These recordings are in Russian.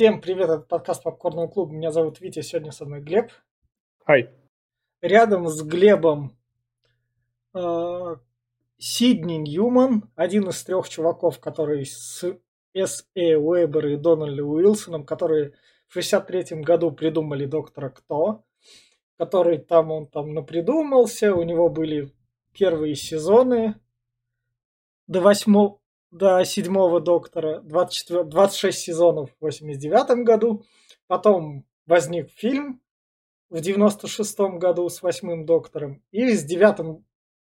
Всем привет, это подкаст Попкорного клуба. Меня зовут Витя, сегодня со мной Глеб. Хай. Рядом с Глебом э, Сидни Ньюман, один из трех чуваков, которые с С. Э. Уэбер и Дональдом Уилсоном, которые в 63 году придумали Доктора Кто, который там он там напридумался, у него были первые сезоны до восьмого до седьмого доктора, 24, 26 сезонов в 89 году. Потом возник фильм в 96 году с восьмым доктором. И в девятом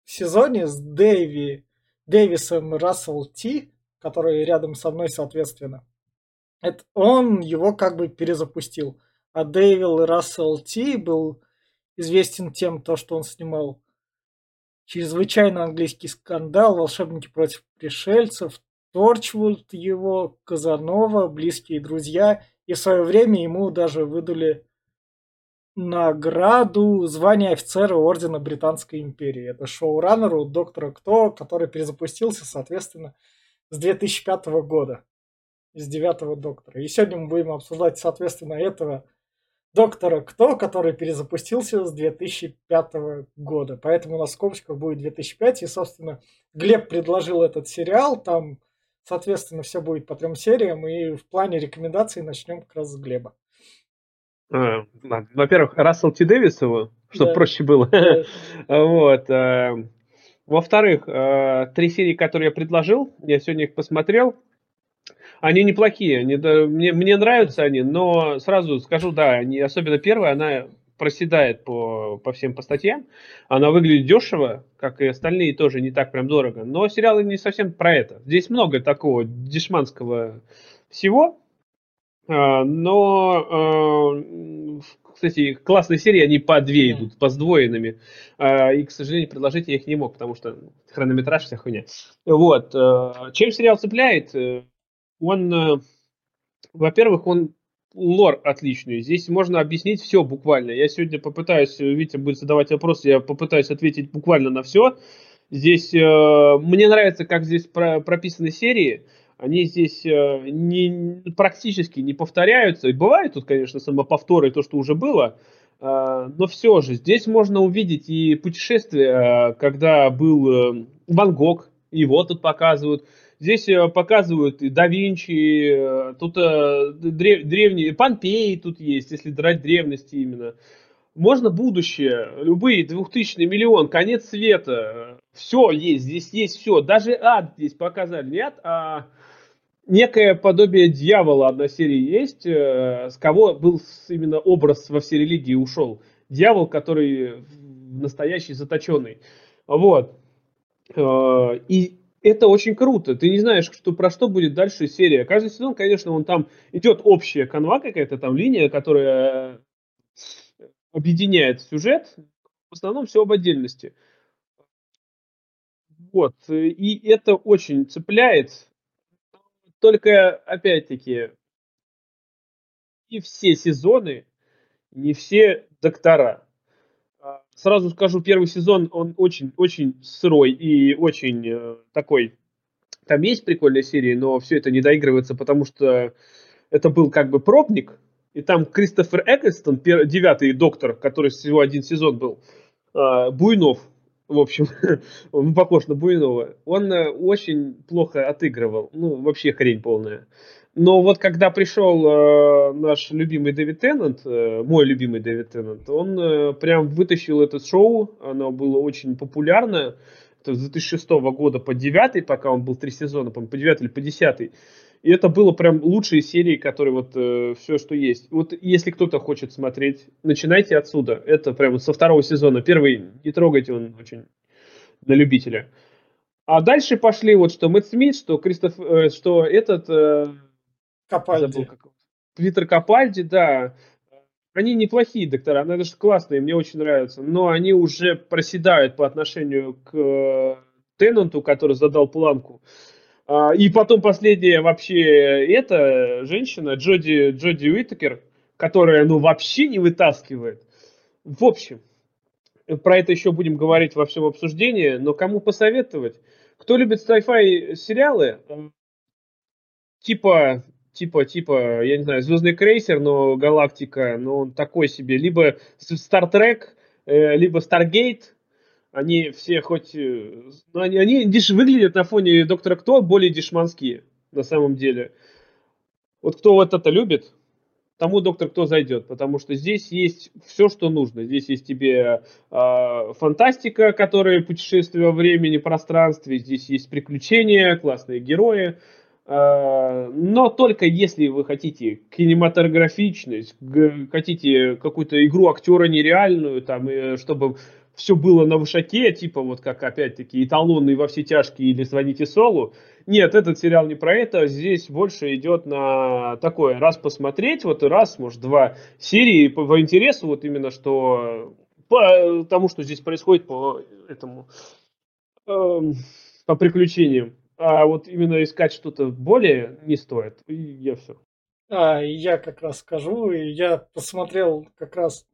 сезоне с Дэви, Дэвисом Рассел Ти, который рядом со мной, соответственно. Это он его как бы перезапустил. А Дэвил Рассел Ти был известен тем, то, что он снимал чрезвычайно английский скандал, волшебники против пришельцев, Торчвуд его, Казанова, близкие друзья. И в свое время ему даже выдали награду звания офицера Ордена Британской империи. Это шоураннеру Доктора Кто, который перезапустился, соответственно, с 2005 года, из девятого Доктора. И сегодня мы будем обсуждать, соответственно, этого Доктора Кто, который перезапустился с 2005 года. Поэтому у нас в скобочках будет 2005. И, собственно, Глеб предложил этот сериал. Там, соответственно, все будет по трем сериям. И в плане рекомендаций начнем как раз с Глеба. А, во-первых, Рассел Т. Дэвис его, чтобы да. проще было. Да. вот. Э, во-вторых, э, три серии, которые я предложил, я сегодня их посмотрел. Они неплохие, они, да, мне, мне нравятся они, но сразу скажу, да, они, особенно первая, она проседает по, по всем по статьям. Она выглядит дешево, как и остальные тоже не так прям дорого. Но сериалы не совсем про это. Здесь много такого дешманского всего. А, но, а, кстати, классные серии, они по две идут, по сдвоенными. А, и, к сожалению, предложить я их не мог, потому что хронометраж вся хуйня. Вот. Чем сериал цепляет? Он, э, во-первых, он лор отличный. Здесь можно объяснить все буквально. Я сегодня попытаюсь, Витя будет задавать вопросы, я попытаюсь ответить буквально на все. Здесь э, мне нравится, как здесь про, прописаны серии. Они здесь э, не, практически не повторяются. И бывает тут, конечно, самоповторы, то, что уже было. Э, но все же, здесь можно увидеть и путешествие, э, когда был э, Ван Гог, его тут показывают. Здесь э, показывают и да Винчи, э, тут э, древ, древние, Помпеи тут есть, если драть древности именно. Можно будущее, любые, 2000 миллион, конец света, все есть, здесь есть все. Даже ад здесь показали, не ад, а некое подобие дьявола одна серия есть, с кого был именно образ во всей религии ушел. Дьявол, который настоящий заточенный. Вот. И это очень круто. Ты не знаешь, что, про что будет дальше серия. Каждый сезон, конечно, он там идет общая канва какая-то там линия, которая объединяет сюжет. В основном все об отдельности. Вот. И это очень цепляет. Только, опять-таки, не все сезоны, не все доктора. Сразу скажу, первый сезон, он очень-очень сырой и очень э, такой... Там есть прикольные серии, но все это не доигрывается, потому что это был как бы пробник, и там Кристофер Эклстон, девятый доктор, который всего один сезон был, э, Буйнов, в общем, он похож на Буйнова, он э, очень плохо отыгрывал, ну, вообще хрень полная. Но вот когда пришел э, наш любимый Дэвид Теннант, э, мой любимый Дэвид Теннант, он э, прям вытащил это шоу, оно было очень популярно, это с 2006 года по 9, пока он был три сезона, по, по 9 или по 10. И это было прям лучшие серии, которые вот э, все, что есть. Вот если кто-то хочет смотреть, начинайте отсюда. Это прям со второго сезона. Первый не трогайте, он очень на любителя. А дальше пошли вот что Мэтт Смит, что Кристоф, э, что этот э, Капальди. Питер Капальди, да. Они неплохие доктора, они даже классные, мне очень нравятся. Но они уже проседают по отношению к э, Теннанту, который задал планку. А, и потом последняя вообще эта женщина, Джоди, Джоди Уитакер, которая ну вообще не вытаскивает. В общем, про это еще будем говорить во всем обсуждении, но кому посоветовать? Кто любит sci-fi сериалы, типа типа, типа, я не знаю, Звездный крейсер, но галактика, но он такой себе, либо Trek, э, либо Stargate, они все хоть, э, ну, они, они деш, выглядят на фоне Доктора Кто более дешманские, на самом деле. Вот кто вот это любит, тому доктор кто зайдет, потому что здесь есть все, что нужно. Здесь есть тебе э, фантастика, которая путешествие во времени, пространстве, здесь есть приключения, классные герои. Э, но только если вы хотите кинематографичность, хотите какую-то игру актера нереальную, там, чтобы все было на вышаке, типа вот как опять-таки эталонный во все тяжкие или звоните Солу. Нет, этот сериал не про это, здесь больше идет на такое, раз посмотреть, вот раз, может, два серии по, по интересу, вот именно что по тому, что здесь происходит по этому, э, по приключениям. А вот именно искать что-то более не стоит. И я все. А, я как раз скажу, я посмотрел как раз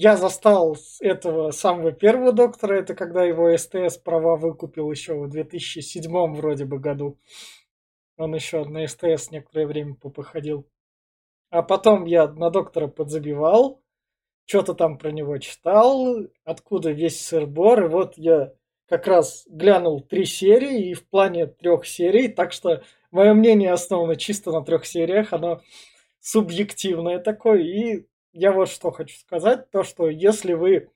я застал этого самого первого доктора, это когда его СТС права выкупил еще в 2007 вроде бы году. Он еще на СТС некоторое время попоходил. А потом я на доктора подзабивал, что-то там про него читал, откуда весь сырбор, и вот я как раз глянул три серии, и в плане трех серий, так что мое мнение основано чисто на трех сериях, оно субъективное такое, и я вот что хочу сказать, то что если вы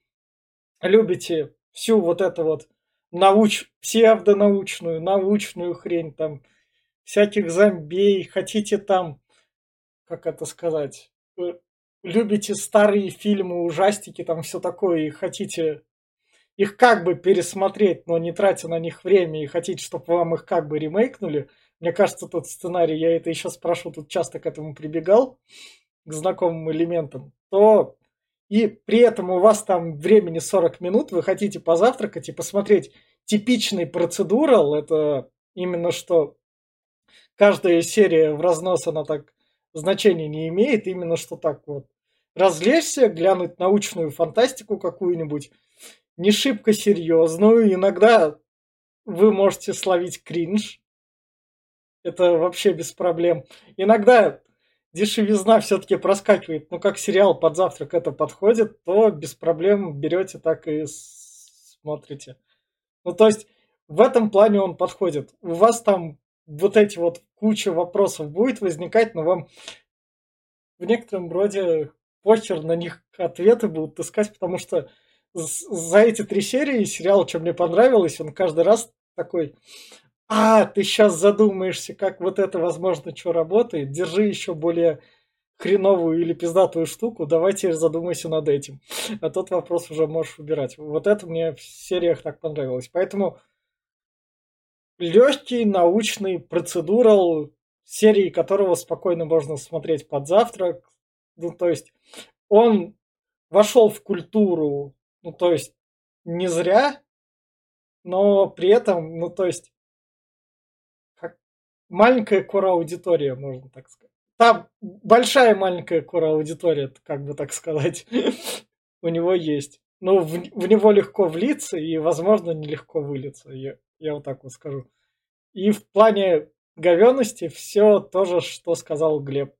любите всю вот эту вот науч... псевдонаучную, научную хрень, там, всяких зомбей, хотите там, как это сказать, э, любите старые фильмы, ужастики, там все такое, и хотите их как бы пересмотреть, но не тратя на них время, и хотите, чтобы вам их как бы ремейкнули, мне кажется, тот сценарий, я это еще спрошу, тут часто к этому прибегал, к знакомым элементам, то и при этом у вас там времени 40 минут, вы хотите позавтракать и посмотреть типичный процедурал, это именно что каждая серия в разнос, она так значения не имеет, именно что так вот. Развлечься, глянуть научную фантастику какую-нибудь, не шибко серьезную, иногда вы можете словить кринж, это вообще без проблем. Иногда дешевизна все-таки проскакивает, ну как сериал под завтрак это подходит, то без проблем берете так и смотрите. Ну то есть в этом плане он подходит. У вас там вот эти вот куча вопросов будет возникать, но вам в некотором роде похер на них ответы будут искать, потому что за эти три серии сериал, что мне понравилось, он каждый раз такой, а, ты сейчас задумаешься, как вот это, возможно, что работает, держи еще более хреновую или пиздатую штуку, давайте задумайся над этим. А тот вопрос уже можешь выбирать. Вот это мне в сериях так понравилось. Поэтому легкий научный процедурал, серии которого спокойно можно смотреть под завтрак. Ну, то есть он вошел в культуру, ну, то есть не зря, но при этом, ну, то есть маленькая кора аудитория, можно так сказать. Там большая маленькая кора аудитория, как бы так сказать, у него есть. Но в, в него легко влиться и, возможно, нелегко вылиться. Я, я вот так вот скажу. И в плане говенности все то же, что сказал Глеб.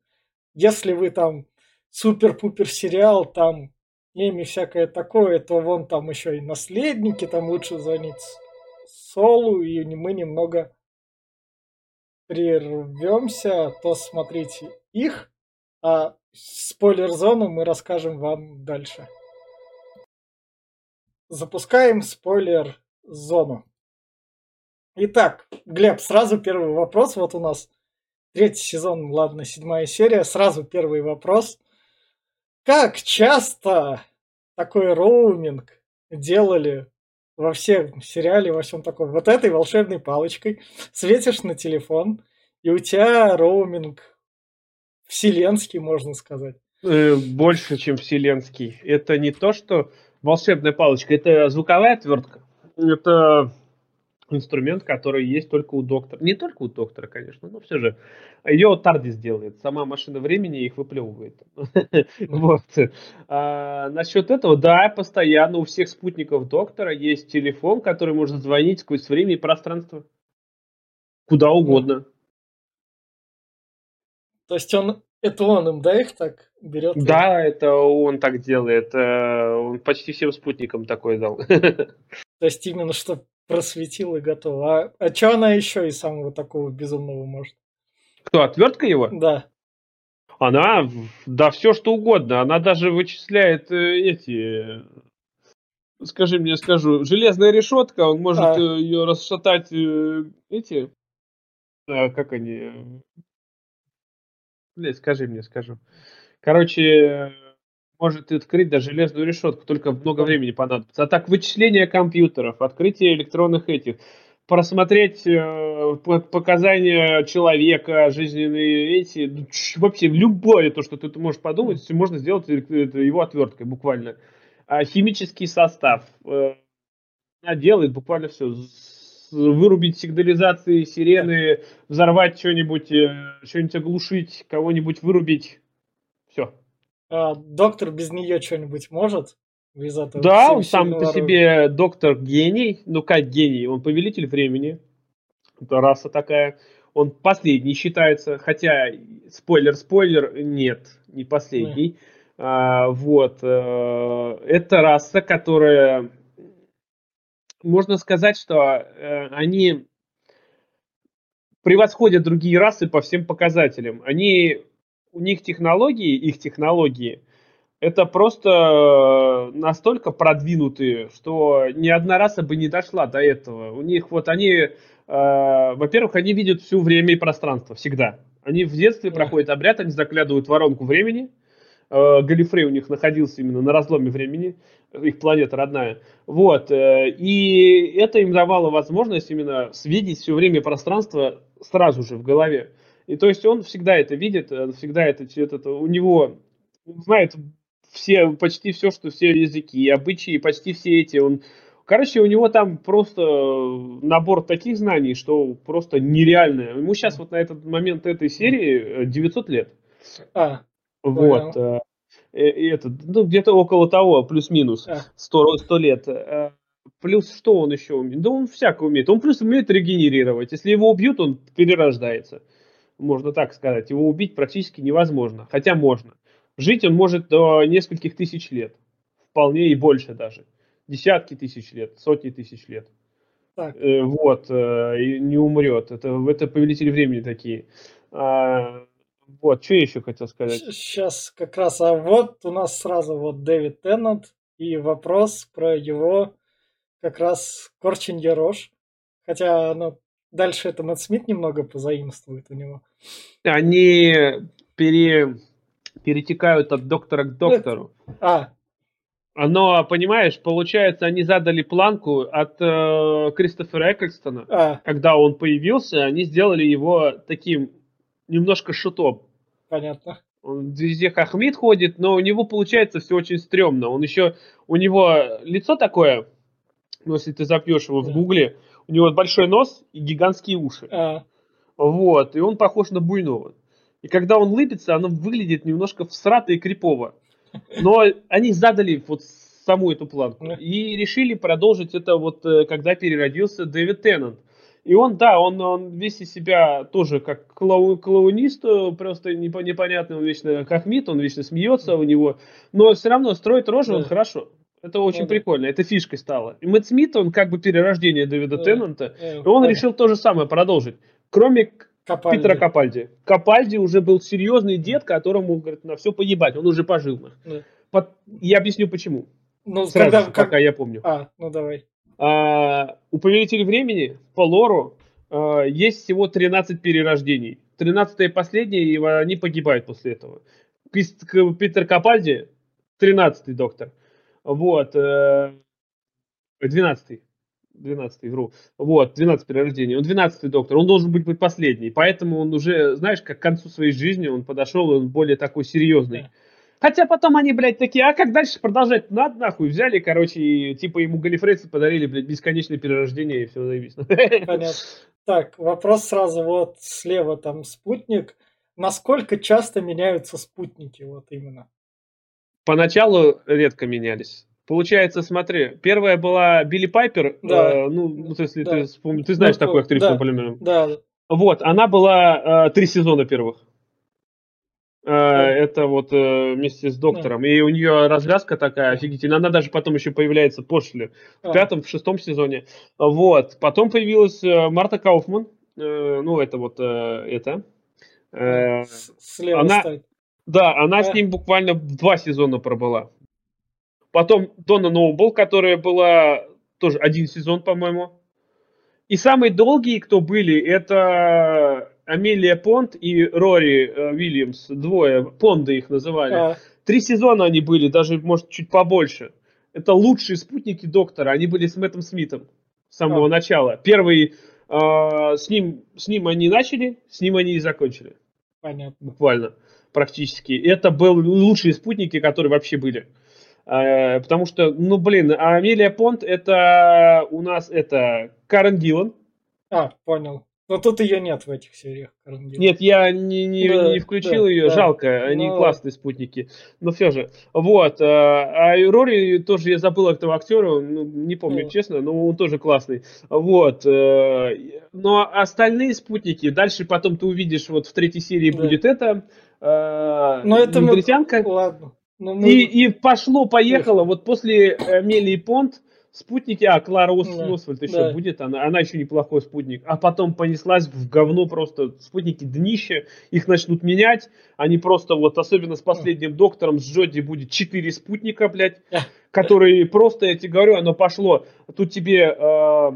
Если вы там супер-пупер сериал, там ими всякое такое, то вон там еще и наследники, там лучше звонить Солу, и мы немного прервемся, то смотрите их, а спойлер-зону мы расскажем вам дальше. Запускаем спойлер-зону. Итак, Глеб, сразу первый вопрос. Вот у нас третий сезон, ладно, седьмая серия. Сразу первый вопрос. Как часто такой роуминг делали во всем сериале, во всем таком. Вот этой волшебной палочкой светишь на телефон, и у тебя роуминг вселенский, можно сказать. Э, больше, чем вселенский. Это не то, что волшебная палочка, это звуковая отвертка. Это инструмент, который есть только у доктора. Не только у доктора, конечно, но все же. Ее Тардис делает. Сама машина времени их выплевывает. Вот. А, насчет этого, да, постоянно у всех спутников доктора есть телефон, который может звонить сквозь время и пространство. Куда угодно. То есть он, это он им, да, их так берет? Да, это он так делает. Э, он почти всем спутникам такой дал. То есть именно что просветил и готов. А, а что она еще из самого такого безумного может? Кто, отвертка его? Да. Она, да, все что угодно. Она даже вычисляет э, эти, скажи мне, скажу, железная решетка, он может а. Э, ее расшатать, э, эти, как они, блядь, скажи мне, скажу. Короче, может открыть даже железную решетку, только много времени понадобится. А так, вычисление компьютеров, открытие электронных этих, просмотреть э, показания человека, жизненные эти, ну, вообще любое то, что ты можешь подумать, можно сделать его отверткой буквально. А химический состав. Э, она делает буквально все. Вырубить сигнализации, сирены, взорвать что-нибудь, э, что-нибудь оглушить, кого-нибудь вырубить. А доктор без нее что-нибудь может? Из этого да, он сам по себе доктор гений, ну как гений, он повелитель времени, это раса такая, он последний считается, хотя спойлер-спойлер, нет, не последний. А, вот, э, это раса, которая, можно сказать, что э, они превосходят другие расы по всем показателям. Они, у них технологии, их технологии – это просто э, настолько продвинутые, что ни одна раса бы не дошла до этого. У них вот они, э, во-первых, они видят всю время и пространство всегда. Они в детстве yeah. проходят обряд, они заглядывают в воронку времени. Э, Галифрей у них находился именно на разломе времени, их планета родная. Вот. Э, и это им давало возможность именно свидеть все время пространство сразу же в голове. И то есть он всегда это видит, э, всегда это, это у него знает все, почти все, что все языки, обычаи, почти все эти, он Короче, у него там просто набор таких знаний, что просто нереальное. Ему сейчас вот на этот момент этой серии 900 э, лет. А, вот. Понял. Э, и это, ну, где-то около того, плюс-минус, а. 100, 100 лет. Э, плюс что он еще умеет? Да он всякое умеет. Он плюс умеет регенерировать. Если его убьют, он перерождается. Можно так сказать. Его убить практически невозможно. Хотя можно. Жить он может до нескольких тысяч лет. Вполне и больше даже. Десятки тысяч лет, сотни тысяч лет. Так. Э, вот, э, не умрет. Это, это повелители времени такие. А, вот, что я еще хотел сказать? Сейчас как раз, а вот у нас сразу вот Дэвид Теннант и вопрос про его как раз Корченье Рож. Хотя ну, дальше это Мэтт Смит немного позаимствует у него. Они пере перетекают от доктора к доктору. А. Но, понимаешь, получается, они задали планку от э, Кристофера Эклстона. А. Когда он появился, они сделали его таким немножко шутом. Понятно. Он везде Хахмид ходит, но у него получается все очень стрёмно. Он еще, у него лицо такое, ну, если ты запьешь его в гугле, у него большой нос и гигантские уши. А. Вот, и он похож на буйного. И когда он лыбится, оно выглядит немножко всрато и крипово. Но они задали вот саму эту планку. И решили продолжить это вот, э, когда переродился Дэвид Теннант. И он, да, он, он весь из себя тоже как клоу, клоунист, э, просто непонятный, он вечно как мид, он вечно смеется у него, но все равно строит рожу он хорошо. Это очень ну, прикольно, это фишкой стало. И Мэтт Смит, он как бы перерождение Дэвида да. Теннанта, и он решил то же самое продолжить. Кроме Капальди. Питера Капальди. Капальди уже был серьезный дед, которому, говорит, на все поебать, он уже пожил. Да. Под... Я объясню почему. Ну, Сразу когда, же, как... пока я помню. А, ну давай. А, у Повелителя Времени по лору а, есть всего 13 перерождений. 13 и последнее, и они погибают после этого. Питер Капальди 13 доктор. Вот. 12 э, 12 вру. Вот, 12 перерождений. Он 12 доктор, он должен быть последний. Поэтому он уже, знаешь, как к концу своей жизни он подошел, он более такой серьезный. Хотя потом они, блядь, такие, а как дальше продолжать? Надо нахуй. Взяли, короче, и типа ему Галифрейцы подарили, блядь, бесконечное перерождение и все заебись. Понятно. Так, вопрос сразу вот слева там спутник. Насколько часто меняются спутники вот именно? Поначалу редко менялись. Получается, смотри, первая была Билли Пайпер, да. э, ну, ну, если да. ты вспомнишь, ты знаешь ну, такую актрису, да. например. Да. Вот, она была э, три сезона первых. Да. Это вот э, вместе с доктором. Да. И у нее развязка такая офигительная. Она даже потом еще появляется после. В а. пятом, в шестом сезоне. Вот. Потом появилась э, Марта Кауфман. Ну, это вот это. Слева она, стоит. Да, она а. с ним буквально два сезона пробыла. Потом Дона Ноубл, которая была тоже один сезон, по-моему. И самые долгие, кто были, это Амелия Понт и Рори э, Уильямс, двое, Понды их называли. А. Три сезона они были, даже, может, чуть побольше. Это лучшие спутники доктора, они были с Мэттом Смитом с самого а. начала. Первый, э, с, ним, с ним они начали, с ним они и закончили. Понятно. Буквально, практически. Это были лучшие спутники, которые вообще были. Э, потому что, ну, блин, Амелия Понт это у нас это Карен Дилан. А, понял. Но тут ее нет в этих сериях. Нет, я не, не, да, не включил да, ее, да. жалко, они Но... классные спутники. Но все же. Вот. А, а Рори тоже я забыл этого актера, ну, не помню, да. честно, но он тоже классный. Вот. Э, но остальные спутники, дальше потом ты увидишь, вот в третьей серии да. будет это. Э, Но это мы... Ладно. Мы... И, и пошло-поехало. Вот после Мели и Понт спутники, а Клара Ос, да, Освальд еще да. будет, она, она еще неплохой спутник. А потом понеслась в говно просто спутники днище, их начнут менять, они просто вот, особенно с последним доктором, с Джоди будет 4 спутника, блядь, которые просто, я тебе говорю, оно пошло. Тут тебе э,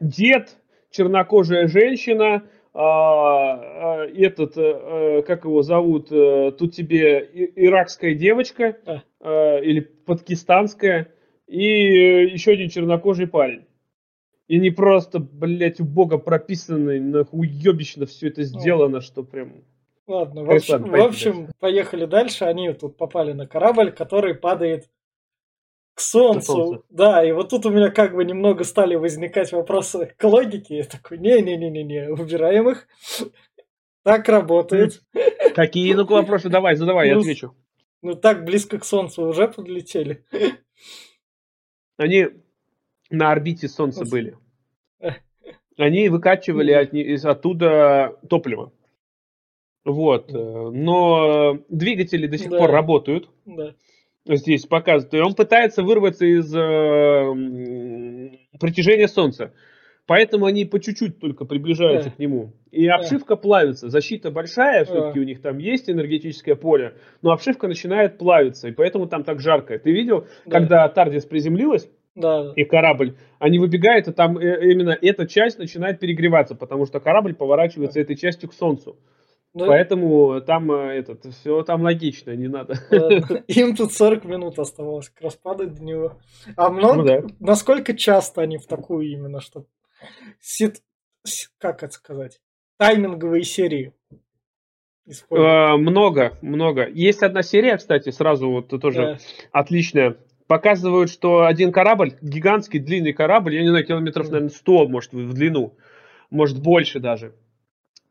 дед, чернокожая женщина, а, а, этот, а, как его зовут, а, тут тебе иракская девочка а, или пакистанская, и э, еще один чернокожий парень. И не просто, блядь, у бога прописанный, нахуебично все это сделано, что прям... Ладно, в общем, в общем, поехали дальше. Они тут попали на корабль, который падает к солнцу. солнце. Да, и вот тут у меня как бы немного стали возникать вопросы к логике. Я такой, не-не-не-не-не, убираем их. Так работает. Какие ну вопросы? Давай, задавай, я ну, отвечу. Ну так близко к солнцу уже подлетели. Они на орбите Солнца были. Они выкачивали от, из оттуда топливо. Вот. Э, но двигатели до сих да. пор работают. Да. Здесь показывают. И он пытается вырваться из э, притяжения Солнца. Поэтому они по чуть-чуть только приближаются да. к нему. И обшивка да. плавится. Защита большая, все-таки да. у них там есть энергетическое поле, но обшивка начинает плавиться, и поэтому там так жарко. Ты видел, да. когда Тардис приземлилась, да. и корабль, они выбегают, и там э, именно эта часть начинает перегреваться, потому что корабль поворачивается да. этой частью к Солнцу. Да. Поэтому там э, этот, все там логично, не надо. Им тут 40 минут оставалось к распаду до него. А много, ну, да. насколько часто они в такую именно, что сит, как это сказать, тайминговые серии. Э, много, много. Есть одна серия, кстати, сразу вот тоже да. отличная. Показывают, что один корабль, гигантский длинный корабль, я не знаю, километров, наверное, 100, может, в длину, может, больше даже.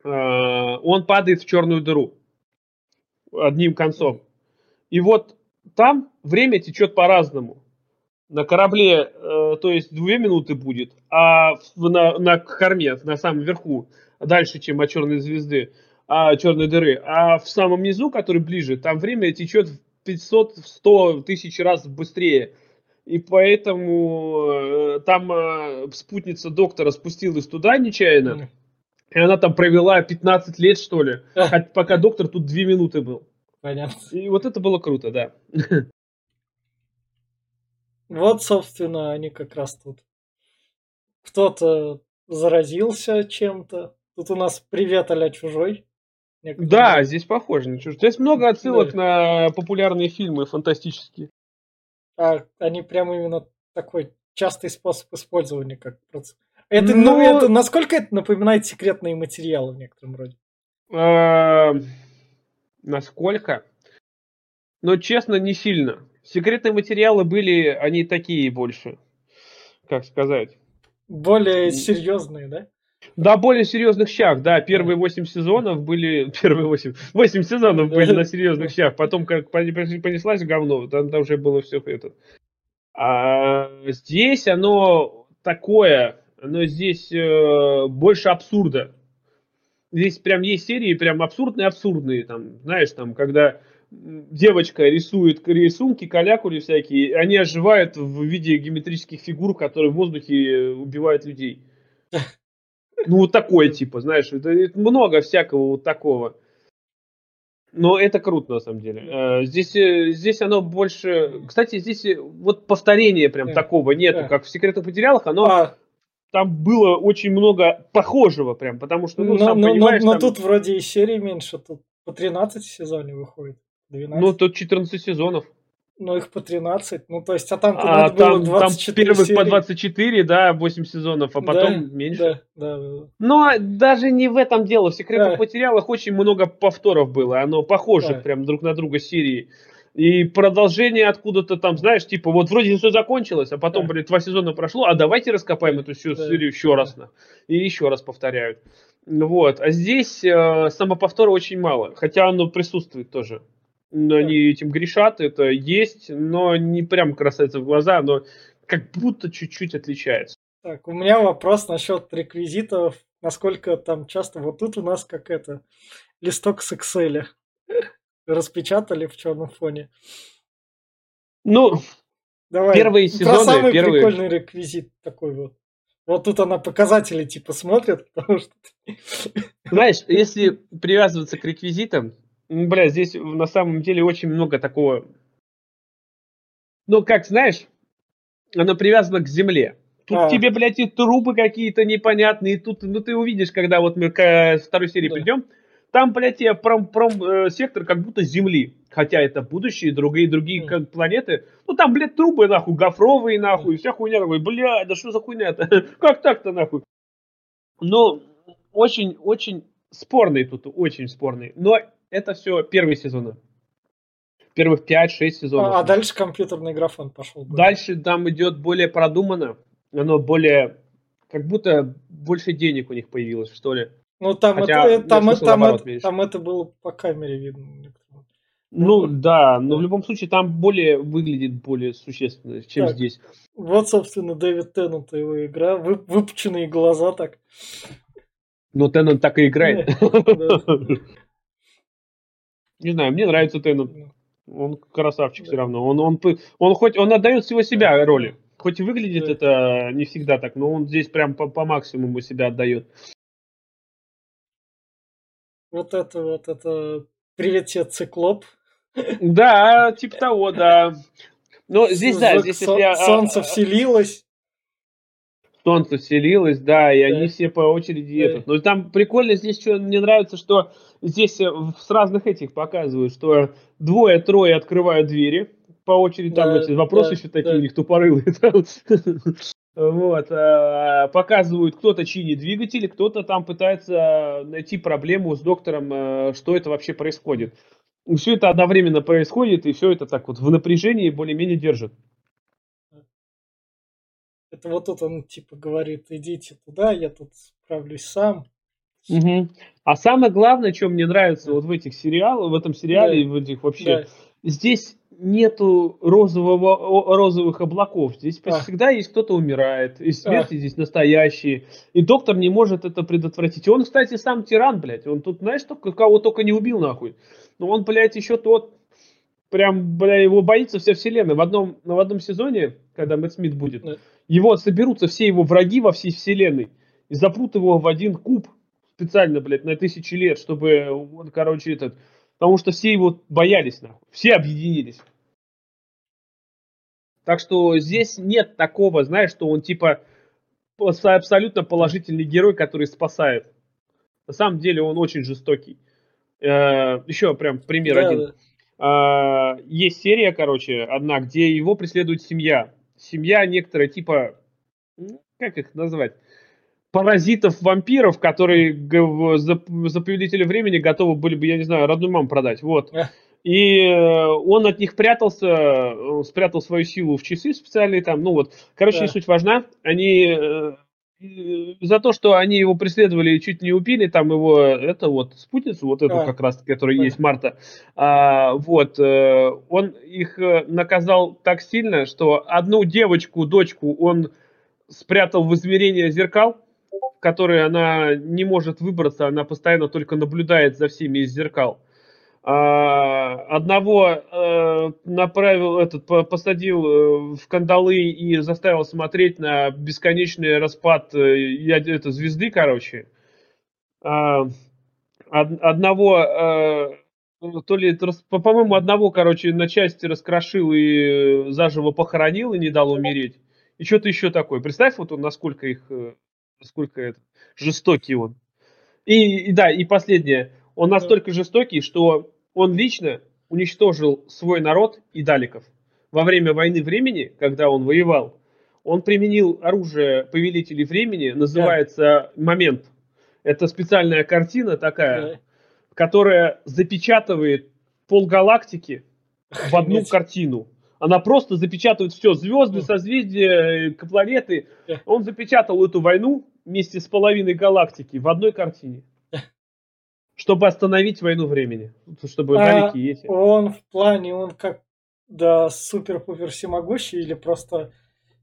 Э, он падает в черную дыру одним концом. И вот там время течет по-разному на корабле, э, то есть две минуты будет, а на, на корме, на самом верху, дальше, чем от черной звезды, а, черной дыры, а в самом низу, который ближе, там время течет в 500-100 тысяч раз быстрее. И поэтому э, там э, спутница доктора спустилась туда нечаянно, и она там провела 15 лет, что ли, пока доктор тут 2 минуты был. Понятно. И вот это было круто, да. Вот, собственно, они как раз тут. Кто-то заразился чем-то. Тут у нас привет а чужой. Некоторые... Да, здесь похоже на чужой. Здесь много отсылок да. на популярные фильмы фантастические. А они прям именно такой частый способ использования, как процесс. Это, ну, ну, это, насколько это напоминает секретные материалы в некотором роде? Насколько? Но честно, не сильно. Секретные материалы были, они такие больше, как сказать. Более серьезные, да? Да, более серьезных щах, да. Первые восемь сезонов были... Первые восемь... Восемь сезонов были на серьезных щах. Потом, как понеслась говно, там, там уже было все это. А здесь оно такое, оно здесь э, больше абсурда. Здесь прям есть серии прям абсурдные-абсурдные, там, знаешь, там, когда девочка рисует рисунки, калякули всякие, они оживают в виде геометрических фигур, которые в воздухе убивают людей. Ну, вот такое, типа, знаешь, это, это много всякого вот такого. Но это круто, на самом деле. Э, здесь, э, здесь оно больше... Кстати, здесь э, вот повторения прям yeah. такого нету, yeah. как в «Секретных материалах». Оно... А... Там было очень много похожего прям, потому что, ну, но, сам но, понимаешь... Но, но там... тут вроде и серии меньше, тут по 13 сезонов выходит. 12. Ну, тут 14 сезонов. Ну, их по 13. Ну, то есть, а там а, там, было 24 там первых серии. по 24, да, 8 сезонов, а потом да, меньше. Да, да, да. Но даже не в этом дело. В секретных да. материалах очень много повторов было. Оно похоже да. прям друг на друга серии. И продолжение откуда-то там, знаешь, типа, вот вроде все закончилось, а потом, да. блин, два сезона прошло, а давайте раскопаем эту всю да. серию еще раз. Да. И еще раз повторяют. Вот. А здесь э, самоповтора очень мало, хотя оно присутствует тоже но они этим грешат, это есть, но не прям красавица в глаза, но как будто чуть-чуть отличается. Так, у меня вопрос насчет реквизитов, насколько там часто, вот тут у нас как это, листок с Excel распечатали в черном фоне. Ну, Давай, первые сезоны, про самый первые... прикольный реквизит такой вот. Вот тут она показатели типа смотрит, потому что... Знаешь, если привязываться к реквизитам, Бля, здесь на самом деле очень много такого... Ну, как знаешь, оно привязано к земле. Тут а. тебе, блядь, и трубы какие-то непонятные. Тут, ну, ты увидишь, когда вот мы к второй серии да. придем, там, блядь, пром, пром э, сектор как будто Земли. Хотя это будущее, другие, другие mm. планеты. Ну, там, блядь, трубы, нахуй, гофровые, нахуй, mm. вся хуйня. Такой, блядь, да что за хуйня-то? как так-то, нахуй? Ну, очень, очень спорный тут, очень спорный. Но это все первые сезоны. Первых 5-6 сезонов. А, а дальше компьютерный графон пошел. Более. Дальше там идет более продуманно. Оно более... Как будто больше денег у них появилось, что ли. Ну, там, Хотя, это, там, это, там, это, там это было по камере видно. Ну, да, но в любом случае там более выглядит более существенно, чем так, здесь. Вот, собственно, Дэвид Теннант его игра. Вы, выпученные глаза так. Но Теннант так и играет. Не знаю, мне нравится Теннант. Он красавчик все равно. Он, он, он хоть он отдает всего себя роли. Хоть и выглядит это не всегда так, но он здесь прям по, по максимуму себя отдает. Вот это вот это привет тебе, циклоп. Да, типа того, да. Но здесь, да, здесь если... А, солнце а, вселилось. Солнце вселилось, да, и да. они все по очереди да. этот. Но там прикольно здесь что мне нравится, что здесь э, с разных этих показывают, что двое-трое открывают двери по очереди, там да, эти вопросы да, еще такие да. у них тупорылые. Вот, э, показывают, кто-то чинит двигатель, кто-то там пытается найти проблему с доктором, э, что это вообще происходит. Все это одновременно происходит, и все это так вот в напряжении более-менее держит. Это вот тут он типа говорит, идите туда, я тут справлюсь сам. Угу. А самое главное, что мне нравится вот в этих сериалах, в этом сериале да. и в этих вообще, да. здесь нету розового, розовых облаков. Здесь а. всегда есть кто-то умирает, и смерти а. здесь настоящие. И доктор не может это предотвратить. И он, кстати, сам тиран, блядь. Он тут, знаешь, только, кого только не убил, нахуй. Но он, блядь, еще тот, прям, бля, его боится вся вселенная. В одном, в одном сезоне, когда Мэтт Смит будет, да. его соберутся все его враги во всей вселенной и запрут его в один куб специально, блядь, на тысячи лет, чтобы он, короче, этот... Потому что все его боялись, нахуй. Все объединились. Так что здесь нет такого, знаешь, что он типа абсолютно положительный герой, который спасает. На самом деле он очень жестокий. Э, еще прям пример да, один. Да. Э, есть серия, короче, одна, где его преследует семья. Семья некоторая, типа, как их назвать? паразитов-вампиров, которые за, за повелителя времени готовы были бы, я не знаю, родную маму продать. Вот. И э, он от них прятался, спрятал свою силу в часы специальные там, ну вот. Короче, да. не суть важна. Они э, за то, что они его преследовали и чуть не убили, там его, это вот, спутницу, вот эту а, как раз, которая да. есть, Марта, а, вот, э, он их наказал так сильно, что одну девочку, дочку он спрятал в измерение зеркал, которой она не может выбраться, она постоянно только наблюдает за всеми из зеркал. А, одного э, направил, этот, посадил э, в кандалы и заставил смотреть на бесконечный распад э, это, звезды, короче. А, одного, то ли, по-моему, одного, короче, на части раскрошил и заживо похоронил и не дал умереть. И что-то еще такое. Представь, вот он, насколько их, насколько это, жестокий он. И, и да, и последнее. Он настолько жестокий, что он лично уничтожил свой народ и даликов. Во время войны времени, когда он воевал, он применил оружие повелителей времени, называется да. «Момент». Это специальная картина такая, да. которая запечатывает полгалактики в одну картину. Она просто запечатывает все, звезды, созвездия, планеты. Он запечатал эту войну вместе с половиной галактики в одной картине. Чтобы остановить войну времени. Чтобы а есть. Он в плане, он как да, супер-пупер всемогущий или просто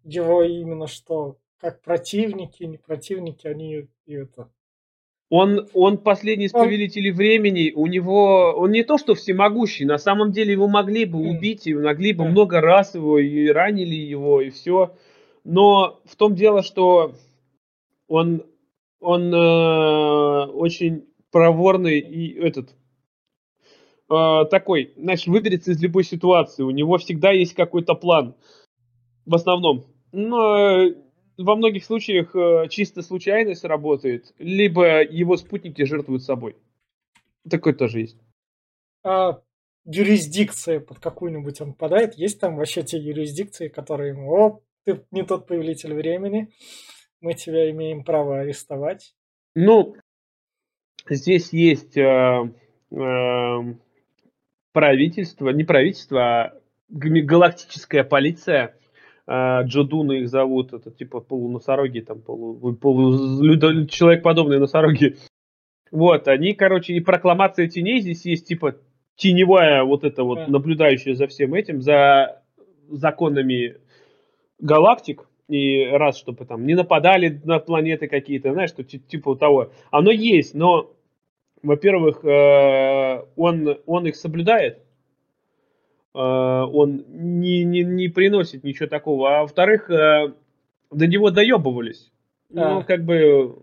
его именно что, как противники, не противники, они и это... Он, он последний из повелителей он... времени, у него, он не то что всемогущий, на самом деле его могли бы убить, и могли бы много раз его, и ранили его, и все. Но в том дело, что он, он э, очень проворный и этот э, такой, знаешь, выберется из любой ситуации. У него всегда есть какой-то план. В основном. Но э, во многих случаях э, чисто случайность работает, либо его спутники жертвуют собой. Такой тоже есть. А юрисдикция под какую-нибудь он попадает? Есть там вообще те юрисдикции, которые ему, о, ты не тот повелитель времени, мы тебя имеем право арестовать? Ну, здесь есть э, э, правительство, не правительство, а галактическая полиция. Э, их зовут, это типа полуносороги, там полу, полу человек подобные носороги. Вот, они, короче, и прокламация теней здесь есть, типа теневая вот это вот, наблюдающая за всем этим, за законами галактик и раз, чтобы там не нападали на планеты какие-то, знаешь, что типа того. Оно есть, но, во-первых, э, он, он их соблюдает, э, он не, не, не приносит ничего такого, а во-вторых, э, до него доебывались. Ну, как бы,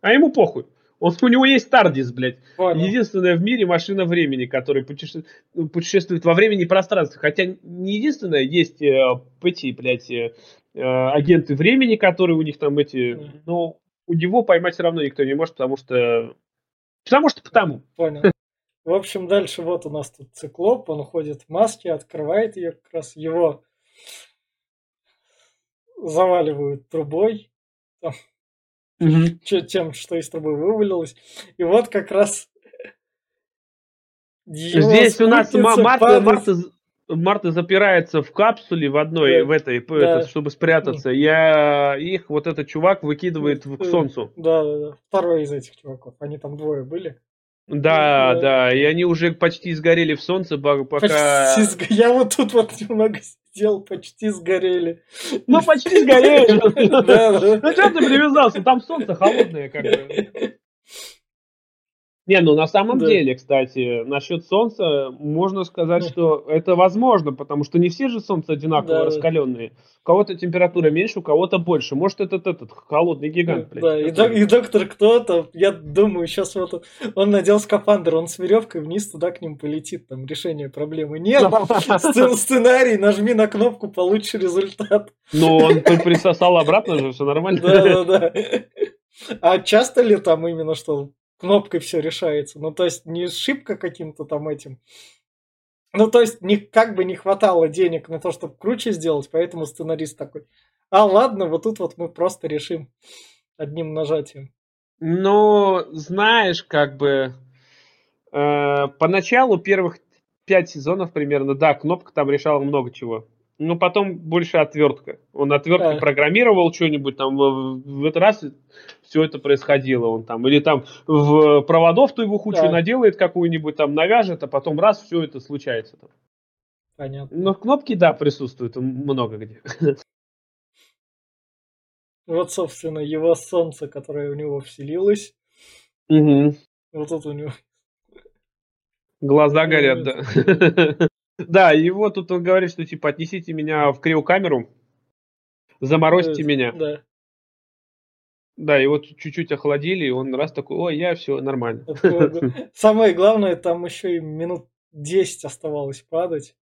а ему похуй. Он, у него есть Тардис, блядь. Понял. Единственная в мире машина времени, которая путеше... путешествует во времени и пространстве. Хотя не единственная, есть э, эти, блядь, э, агенты времени, которые у них там эти, но у него поймать все равно никто не может, потому что... Потому что потому. Понял. В общем, дальше вот у нас тут циклоп, он ходит в маске, открывает ее, как раз его заваливают трубой, там, угу. тем, что из трубы вывалилось. И вот как раз Здесь у нас Марта, Марта, Марта запирается в капсуле в одной, да. в этой, да. это, чтобы спрятаться. Я их, вот этот чувак, выкидывает к солнцу. Да, да, да. Второй из этих чуваков. Они там двое были. Да, да, да, и они уже почти сгорели в солнце, пока... Почти сг... Я вот тут вот немного сидел, почти сгорели. Ну, почти сгорели. Ну, что ты привязался? Там солнце холодное, как бы. Не, ну на самом да. деле, кстати, насчет Солнца можно сказать, что это возможно, потому что не все же Солнце одинаково да, раскаленные. У кого-то температура меньше, у кого-то больше. Может, этот этот холодный гигант. Блядь, да, и, док- и доктор кто-то, я думаю, сейчас вот он надел скафандр, он с веревкой вниз туда к ним полетит, там решение проблемы нет. Сценарий, нажми на кнопку, получишь результат. Ну, он присосал обратно же, все нормально. Да, да, да. А часто ли там именно что кнопкой все решается. Ну, то есть не шибко каким-то там этим. Ну, то есть не, как бы не хватало денег на то, чтобы круче сделать, поэтому сценарист такой, а ладно, вот тут вот мы просто решим одним нажатием. Ну, знаешь, как бы э, поначалу первых пять сезонов примерно, да, кнопка там решала много чего. Ну, потом больше отвертка. Он отверткой да. программировал что-нибудь там. В этот раз все это происходило. Он там, или там в проводов то его хучу да. наделает какую-нибудь, там навяжет, а потом раз все это случается. Там. Понятно. Но кнопки, да, присутствуют много где. Вот, собственно, его солнце, которое у него вселилось. Угу. Вот тут у него. Глаза горят, да. Да, и вот тут он говорит, что типа отнесите меня в криокамеру, заморозьте меня. Да. Да, и вот чуть-чуть охладили, и он раз такой, ой, я все нормально. Самое главное, там еще и минут 10 оставалось падать.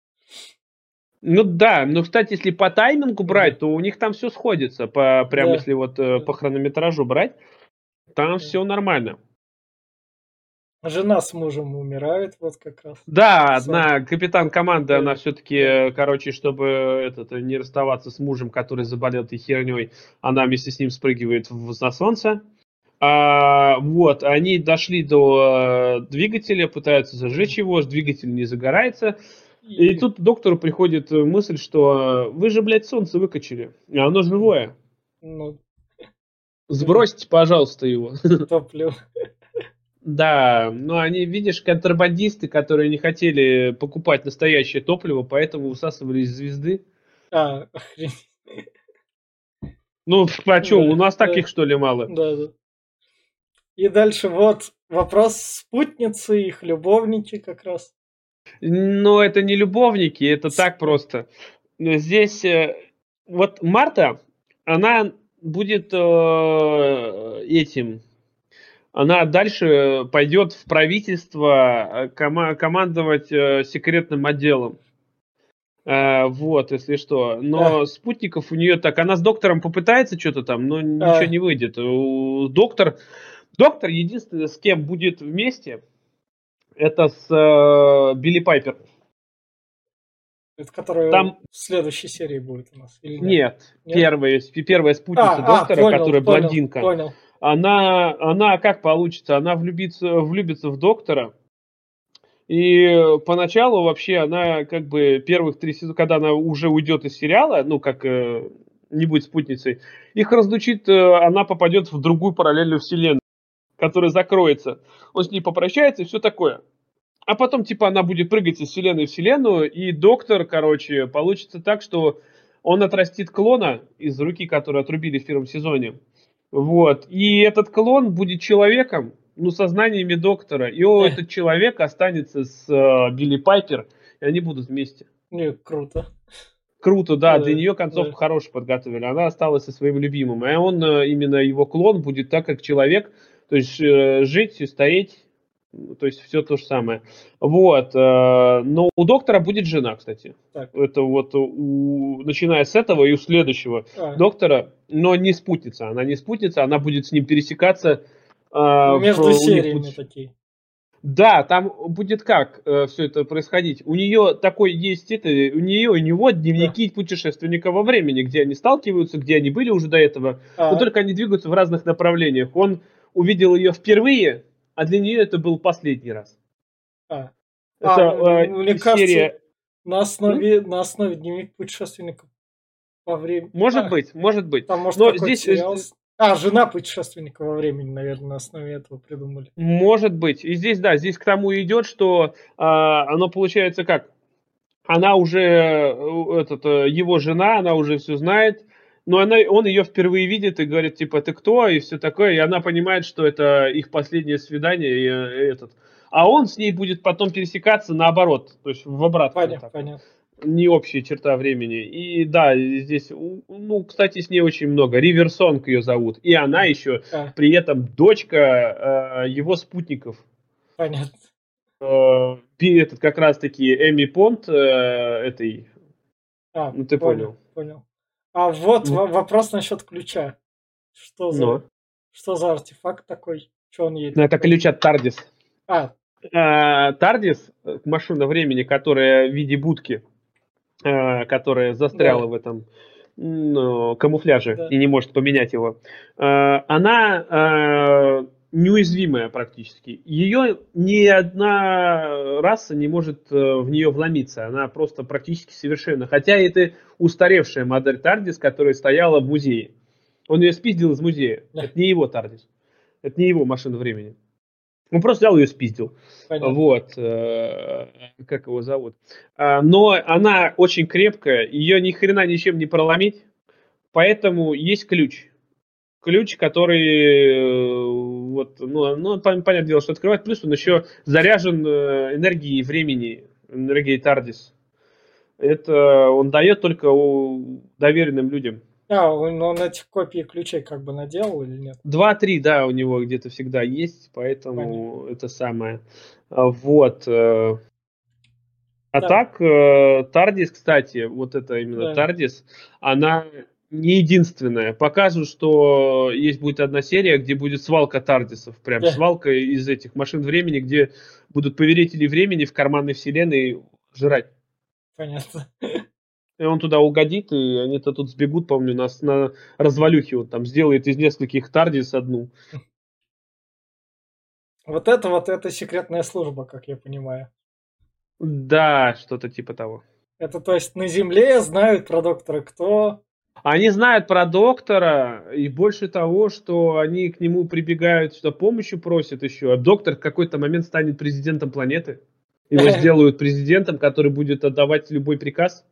Ну да, но, кстати, если по таймингу брать, то у них там все сходится. По, прям да. если вот э, по хронометражу брать, там да. все нормально. Жена с мужем умирает, вот как раз. Да, одна капитан команды, она все-таки, короче, чтобы этот, не расставаться с мужем, который заболел этой херней, она вместе с ним спрыгивает в, на солнце. А, вот, они дошли до э, двигателя, пытаются зажечь его, двигатель не загорается. И, и тут доктору приходит мысль, что вы же, блядь, солнце выкачали, а оно живое. Ну, Сбросьте, пожалуйста, его. Топливо. Да, но они, видишь, контрабандисты, которые не хотели покупать настоящее топливо, поэтому высасывали из звезды. А. Ну, а что, у нас таких, что ли, мало? Да, да. И дальше вот вопрос спутницы, их любовники как раз. Но это не любовники, это так просто. Здесь э, вот Марта, она будет э, этим она дальше пойдет в правительство э, ком- командовать э, секретным отделом. Э, вот, если что. Но а. спутников у нее так, она с доктором попытается что-то там, но ничего а. не выйдет. У, доктор, доктор единственное, с кем будет вместе, это с э, Билли Пайпер. Это которая Там... в следующей серии будет у нас? Или нет? Нет, нет? Первая, первая спутница а, доктора, а, понял, которая понял, блондинка. Понял она, она как получится? Она влюбится, влюбится в доктора, и поначалу вообще она как бы первых три сезона, когда она уже уйдет из сериала, ну как э, не будет спутницей, их разлучит, э, она попадет в другую параллельную вселенную, которая закроется. Он с ней попрощается и все такое. А потом типа она будет прыгать из вселенной в вселенную, и доктор, короче, получится так, что он отрастит клона из руки, которую отрубили в первом сезоне. Вот. И этот клон будет человеком, ну, со знаниями доктора. И он, этот человек останется с э, Билли Пайпер, и они будут вместе. Не, круто. Круто, да, да для нее концовку да. хорошую подготовили. Она осталась со своим любимым. И он, э, именно его клон, будет так, как человек, то есть э, жить и стоять то есть все то же самое. Вот. Э, но у доктора будет жена, кстати. Так. Это вот у, начиная с этого и у следующего а. доктора, но не спутница. Она не спутница, она будет с ним пересекаться. Э, Между в, сериями будет... такие. Да, там будет как э, все это происходить. У нее такой есть это, у нее у него дневники да. путешественника во времени, где они сталкиваются, где они были уже до этого, а. но только они двигаются в разных направлениях. Он увидел ее впервые, а для нее это был последний раз. А, это, а, э, мне серия... кажется, на основе, mm? на основе дневник путешественника во времени. Может а, быть, может быть. Там может Но здесь сериал... А, жена путешественника во времени, наверное, на основе этого придумали. Может быть. И здесь, да, здесь к тому идет, что а, оно получается как? Она уже, э, этот, э, его жена, она уже все знает, но она, он ее впервые видит и говорит, типа, ты кто, и все такое, и она понимает, что это их последнее свидание, и, и этот. А он с ней будет потом пересекаться наоборот, то есть в обратную. Понятно, понятно. Не общая черта времени. И да, здесь, ну, кстати, с ней очень много. Риверсонг ее зовут. И она еще а. при этом дочка э, его спутников. Понятно. Э, этот как раз-таки Эми Понт э, этой. А, ну ты понял. Понял. понял. А вот ну. вопрос насчет ключа. Что за, ну. что за артефакт такой? Что он едет? Ну, это ключ от Тардис. А. а Тардис, э, машина времени, которая в виде будки, а, которая застряла да. в этом ну, камуфляже да. и не может поменять его, она неуязвимая практически. Ее ни одна раса не может э, в нее вломиться. Она просто практически совершенна. Хотя это устаревшая модель Тардис, которая стояла в музее. Он ее спиздил из музея. Да. Это не его Тардис. Это не его машина времени. Он просто взял ее и спиздил. Понятно. Вот. Э, как его зовут. А, но она очень крепкая. Ее ни хрена ничем не проломить. Поэтому есть ключ. ключ, который э, вот, ну, ну, понятное дело, что открывает, плюс он еще заряжен э, энергией времени, энергией Тардис. Это он дает только доверенным людям. А, он, он эти копии ключей как бы наделал или нет? Два-три, да, у него где-то всегда есть, поэтому Понятно. это самое. А, вот. Э, а да. так, Тардис, кстати, вот это именно да. Тардис, она не единственная. Показывают, что есть будет одна серия, где будет свалка Тардисов. Прям да. свалка из этих машин времени, где будут повелители времени в карманной вселенной жрать. Понятно. И он туда угодит, и они-то тут сбегут, помню, нас на развалюхе он там сделает из нескольких Тардис одну. Вот это вот это секретная служба, как я понимаю. Да, что-то типа того. Это то есть на Земле знают про доктора кто, они знают про доктора, и больше того, что они к нему прибегают, что помощи просят еще. А доктор в какой-то момент станет президентом планеты. Его сделают президентом, который будет отдавать любой приказ.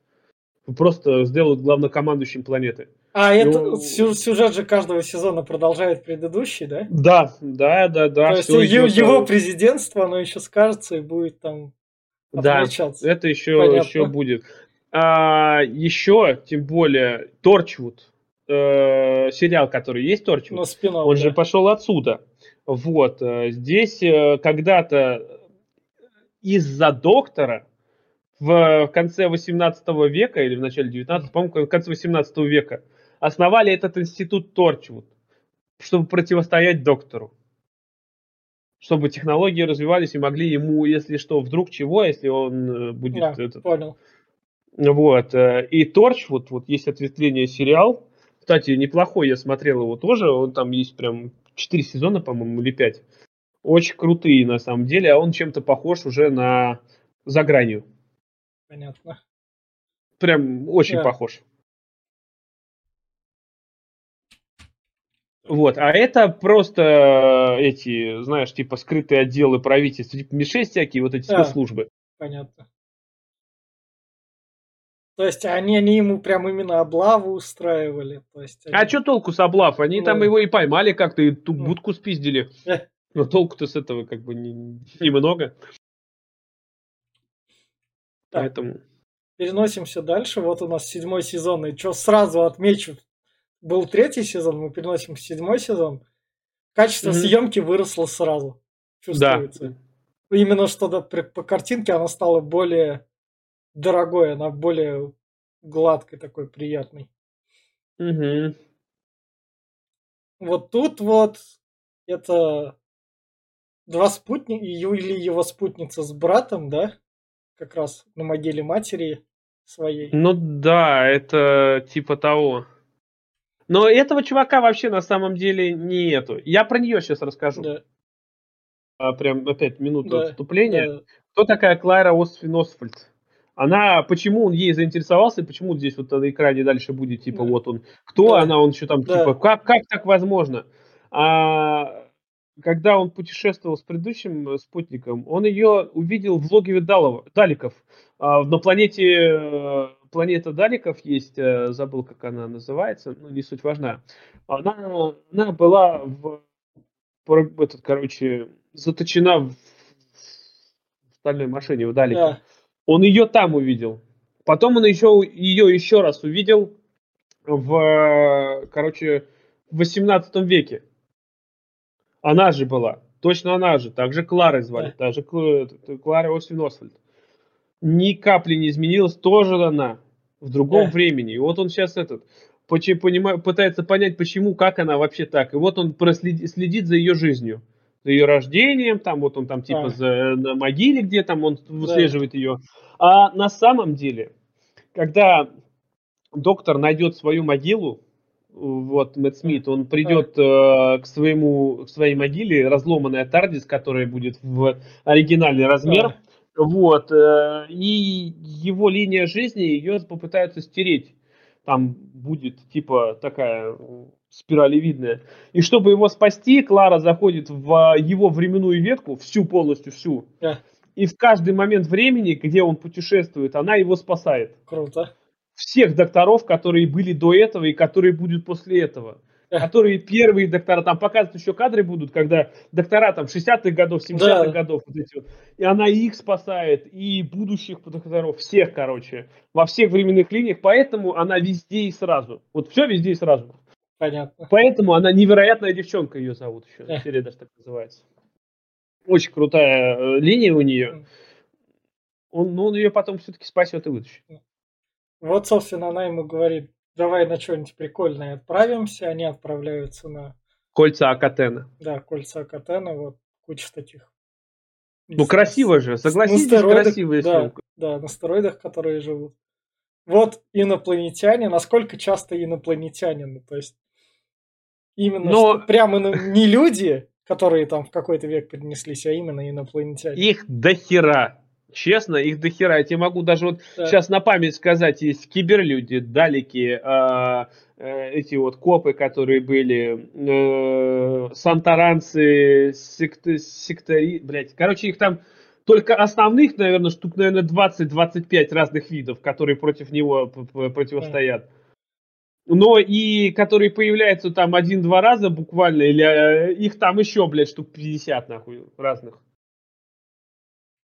Просто сделают главнокомандующим планеты. А Но... это сюжет же каждого сезона продолжает предыдущий, да? Да, да, да, да. То есть его, его президентство, оно еще скажется и будет там да, это еще, еще будет. А, еще, тем более, Торчвуд, э, сериал, который есть Торчвуд, ну, он да. же пошел отсюда. Вот, э, здесь э, когда-то из-за доктора в конце 18 века или в начале 19, по-моему, в конце 18 века основали этот институт Торчвуд, чтобы противостоять доктору. Чтобы технологии развивались и могли ему, если что, вдруг чего, если он э, будет... Да, этот, понял вот. Э, и Торч, вот, вот есть ответвление сериал. Кстати, неплохой, я смотрел его тоже. Он там есть прям 4 сезона, по-моему, или 5. Очень крутые на самом деле, а он чем-то похож уже на за гранью. Понятно. Прям очень да. похож. Вот, а это просто эти, знаешь, типа скрытые отделы правительства, типа МИ-6 всякие, вот эти да. спецслужбы. Понятно. То есть они, они ему прям именно облаву устраивали. То есть они... А что толку с облав? Они ну... там его и поймали как-то, и ту ну... будку спиздили. Но толку-то с этого как бы не, немного. Так. Поэтому... Переносимся дальше. Вот у нас седьмой сезон. И что сразу отмечу, был третий сезон, мы переносим в седьмой сезон. Качество mm-hmm. съемки выросло сразу. Чувствуется. Да. Именно что то по картинке она стала более дорогой, она более гладкой такой, приятной. Угу. Вот тут вот это два спутника, или его спутница с братом, да? Как раз на могиле матери своей. Ну да, это типа того. Но этого чувака вообще на самом деле нету. Я про нее сейчас расскажу. Да. А, прям опять минута да. вступления. Да. Кто такая Клайра Осфин Освальд? Она, почему он ей заинтересовался, почему здесь вот на экране дальше будет, типа, да. вот он, кто да. она, он еще там, да. типа, как, как так возможно? А, когда он путешествовал с предыдущим э, спутником, он ее увидел в логове Далов, Даликов. А, на планете, э, планета Даликов есть, э, забыл, как она называется, ну, не суть важна. Она, она была в, этот, короче, заточена в стальной машине в Даликах. Да. Он ее там увидел. Потом он еще ее еще раз увидел в, короче, в 18 веке. Она же была. Точно она же. Также Кларой звали. Да. Также Клара Освин Освальд. Ни капли не изменилась. Тоже она. В другом да. времени. И вот он сейчас этот понимаю, пытается понять, почему, как она вообще так. И вот он проследит, следит за ее жизнью за ее рождением, там вот он там типа а. за, на могиле, где там он выслеживает да. ее. А на самом деле, когда доктор найдет свою могилу, вот Мэтт Смит, он придет э, к своему к своей могиле, разломанная Тардис, которая будет в оригинальный размер, да. вот, э, и его линия жизни ее попытаются стереть. Там будет типа такая спиралевидная. И чтобы его спасти, Клара заходит в его временную ветку, всю полностью, всю. Yeah. И в каждый момент времени, где он путешествует, она его спасает. Круто. Всех докторов, которые были до этого и которые будут после этого. которые первые доктора, там показывают еще кадры будут, когда доктора там 60-х годов, 70-х да. годов, вот эти вот, и она их спасает, и будущих докторов, всех, короче, во всех временных линиях, поэтому она везде и сразу. Вот все везде и сразу. Понятно. Поэтому она невероятная девчонка, ее зовут еще, э. серия даже так называется. Очень крутая э, линия у нее. Он, ну, он ее потом все-таки спасет и вытащит. Вот, собственно, она ему говорит, давай на что-нибудь прикольное отправимся. Они отправляются на... Кольца Акатена. Да, кольца Акатена, вот куча таких. Ну, красиво же, согласитесь, красивая да, съемка. Да, на стероидах, которые живут. Вот инопланетяне, насколько часто инопланетяне, то есть именно Но... прямо не люди, которые там в какой-то век перенеслись, а именно инопланетяне. Их дохера. Честно, их дохера. Я тебе могу даже вот да. сейчас на память сказать, есть киберлюди, далеки, э, э, эти вот копы, которые были, э, сантаранцы, секты, сектори, блядь, короче, их там только основных, наверное, штук, наверное, 20-25 разных видов, которые против него противостоят. Да но и которые появляются там один-два раза буквально, или э, их там еще, блядь, штук 50, нахуй, разных.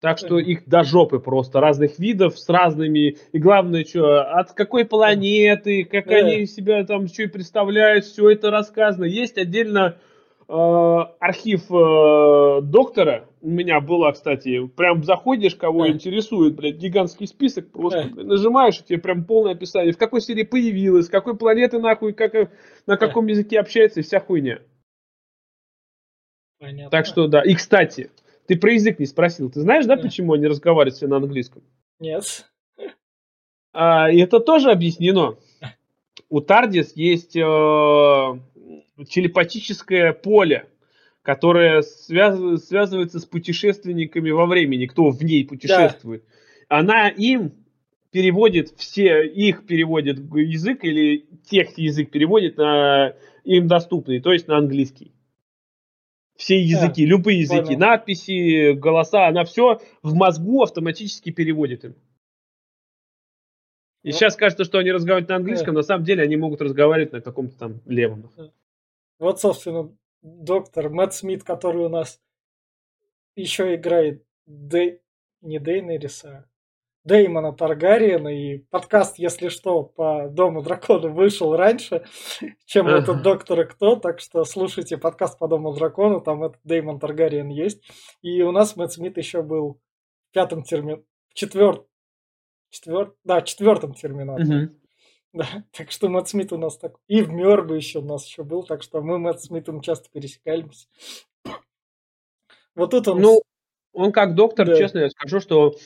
Так что их до жопы просто разных видов с разными. И главное, что от какой планеты, как они себя там что и представляют, все это рассказано. Есть отдельно э, архив э, доктора. У меня была, кстати, прям заходишь, кого интересует, блядь, гигантский список, просто блядь, нажимаешь, и тебе прям полное описание, в какой серии появилась, с какой планеты нахуй, как, на каком языке общается и вся хуйня. Понятно. Так что да. И кстати, ты про язык не спросил. Ты знаешь, да, почему они разговаривают все на английском? Нет. А, это тоже объяснено. У Тардис есть э, телепатическое поле, которое связ, связывается с путешественниками во времени, кто в ней путешествует. Да. Она им переводит все, их переводит язык или тех язык переводит на им доступный, то есть на английский все языки, да, любые языки, понял. надписи, голоса, она все в мозгу автоматически переводит им. И вот. сейчас кажется, что они разговаривают на английском, да. на самом деле они могут разговаривать на каком-то там левом. Вот, собственно, доктор Мэтт Смит, который у нас еще играет Дэй... не Дейнериса, Дэймона Таргариена, и подкаст, если что, по Дому Дракона вышел раньше, чем этот Доктор Кто, так что слушайте подкаст по Дому Дракона, там этот Дэймон Таргариен есть. И у нас Мэтт Смит еще был в пятом терминаторе, в четвертом, четвер... да, четвертом терминаторе. Да, так что Мэтт Смит у нас так... И в Мёрбе еще у нас еще был, так что мы Мэтт Смитом часто пересекаемся. Вот тут он... Ну, он как доктор, да. честно я скажу, что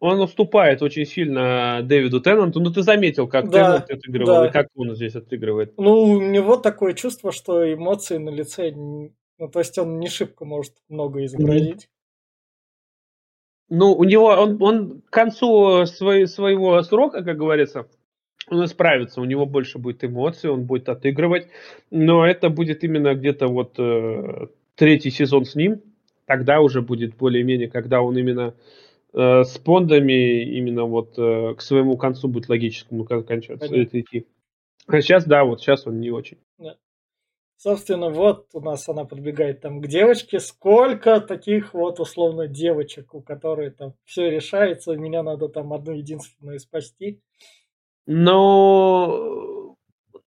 он уступает очень сильно Дэвиду Теннанту. Ну, ты заметил, как да, Теннант отыгрывал да. и как он здесь отыгрывает. Ну, у него такое чувство, что эмоции на лице... Ну, то есть он не шибко может много изобразить. Ну, у него... Он, он к концу свой, своего срока, как говорится, он исправится, у него больше будет эмоций, он будет отыгрывать, но это будет именно где-то вот э, третий сезон с ним, тогда уже будет более-менее, когда он именно э, с пондами именно вот э, к своему концу будет логическому кончаться это идти. А сейчас, да, вот сейчас он не очень. Да. Собственно, вот у нас она подбегает там к девочке. Сколько таких вот условно девочек, у которых там все решается, меня надо там одну единственную спасти. Но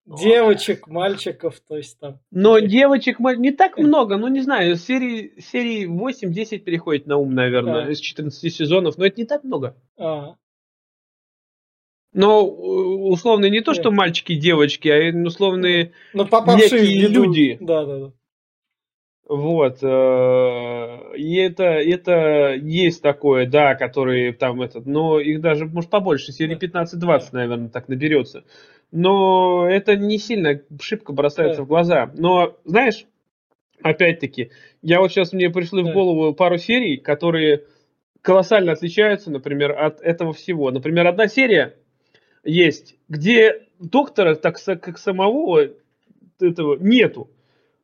девочек, мальчиков, то есть там. Но девочек не так много, ну не знаю, серии, серии 8-10 переходит на ум, наверное, да. из 14 сезонов, но это не так много. А. Но условно не то, что мальчики, девочки, а условные ну, некие люди. Да, да, да. Вот. Э, и это, это есть такое, да, которые там этот, но их даже, может, побольше, серии 15-20, наверное, так наберется но это не сильно шибко бросается да. в глаза. Но, знаешь, опять-таки, я вот сейчас мне пришли да. в голову пару серий, которые колоссально отличаются, например, от этого всего. Например, одна серия есть, где доктора, так как самого этого нету.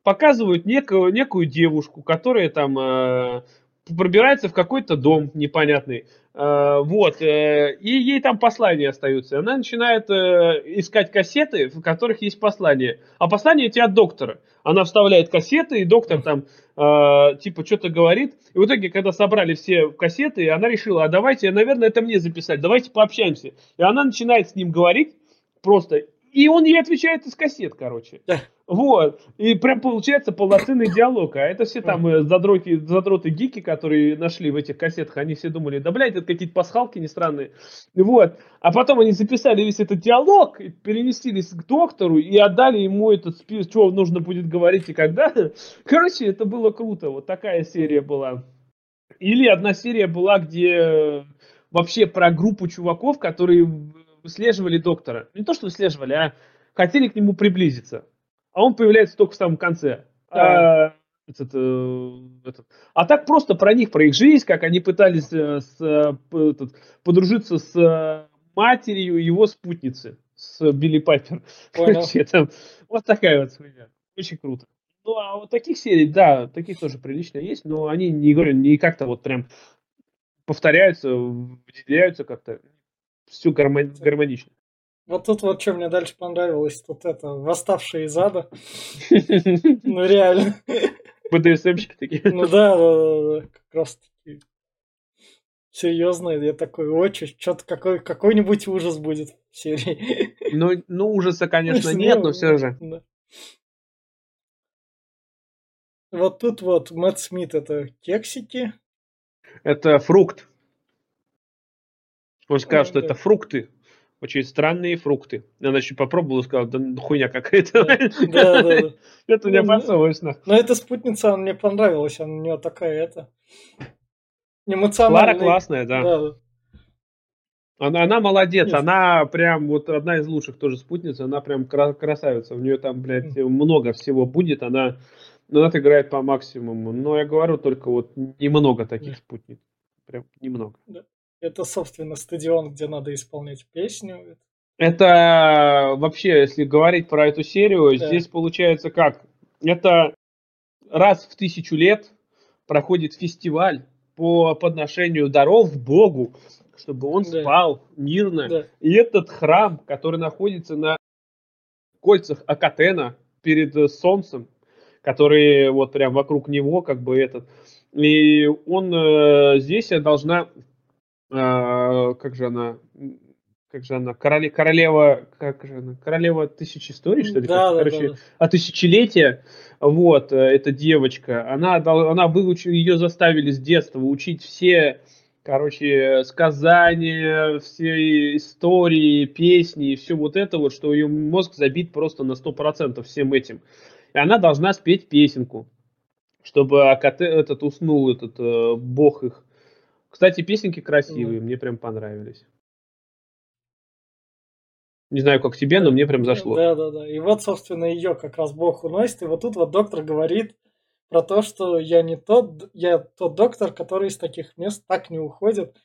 Показывают некую, некую девушку, которая там э, пробирается в какой-то дом непонятный, э, вот, э, и ей там послания остаются. Она начинает э, искать кассеты, в которых есть послания. А послания эти от доктора. Она вставляет кассеты, и доктор там типа что-то говорит. И в итоге, когда собрали все кассеты, она решила, а давайте, наверное, это мне записать, давайте пообщаемся. И она начинает с ним говорить просто, и он ей отвечает из кассет, короче. Вот. И прям получается полноценный диалог. А это все там э, задроты, задроты гики, которые нашли в этих кассетах, они все думали, да, блядь, это какие-то пасхалки не странные. Вот. А потом они записали весь этот диалог, переместились к доктору и отдали ему этот список, что нужно будет говорить и когда. Короче, это было круто. Вот такая серия была. Или одна серия была, где вообще про группу чуваков, которые выслеживали доктора. Не то, что выслеживали, а хотели к нему приблизиться. А он появляется только в самом конце. А, этот, э, этот. а так просто про них, про их жизнь, как они пытались э, с, этот, подружиться с матерью его спутницы, с Билли Пайпер. Короче, там, вот такая вот хуйня. Очень круто. Ну, а вот таких серий, да, таких тоже прилично есть, но они, не говорю, не как-то вот прям повторяются, выделяются как-то все гармон... гармонично. Вот тут вот что мне дальше понравилось, тут это, восставшие из ада. Ну реально. БДСМщики такие. Ну да, да, да, как раз таки. Серьезно, я такой, очень, что-то какой, какой-нибудь ужас будет в серии. Ну, ну ужаса, конечно, нет, но все же. Вот тут вот Мэтт Смит это кексики. Это фрукт. Он сказал, что это фрукты. Очень странные фрукты. Она еще попробовала и сказала, да хуйня какая-то. Да, да, да. Это подсовывается. Ну, но эта спутница, мне понравилась. Она у нее такая, это... Эмоциональная. Клара классная, да. Она, она молодец, Нет. она прям вот одна из лучших тоже спутниц, она прям красавица. У нее там, блядь, много всего будет, она, она играет по максимуму. Но я говорю только вот немного таких спутниц. Прям немного. Да. Это, собственно, стадион, где надо исполнять песню. Это вообще, если говорить про эту серию, да. здесь получается как? Это раз в тысячу лет проходит фестиваль по подношению даров Богу, чтобы он да. спал мирно. Да. И этот храм, который находится на кольцах Акатена перед солнцем, который вот прям вокруг него, как бы этот, и он э, здесь должна а, как же она, как же она, короле, королева, как же она, королева тысячи историй, что ли? Да, да, короче, да, да. А тысячелетия, вот, э, эта девочка, она, она выучила, ее заставили с детства учить все, короче, сказания, все истории, песни и все вот это вот, что ее мозг забит просто на сто процентов всем этим. И она должна спеть песенку, чтобы этот уснул, этот э, бог их. Кстати, песенки красивые, mm. мне прям понравились. Не знаю, как тебе, но мне прям зашло. Да, да, да. И вот, собственно, ее как раз Бог уносит. И вот тут вот доктор говорит про то, что я не тот, я тот доктор, который из таких мест так не уходит.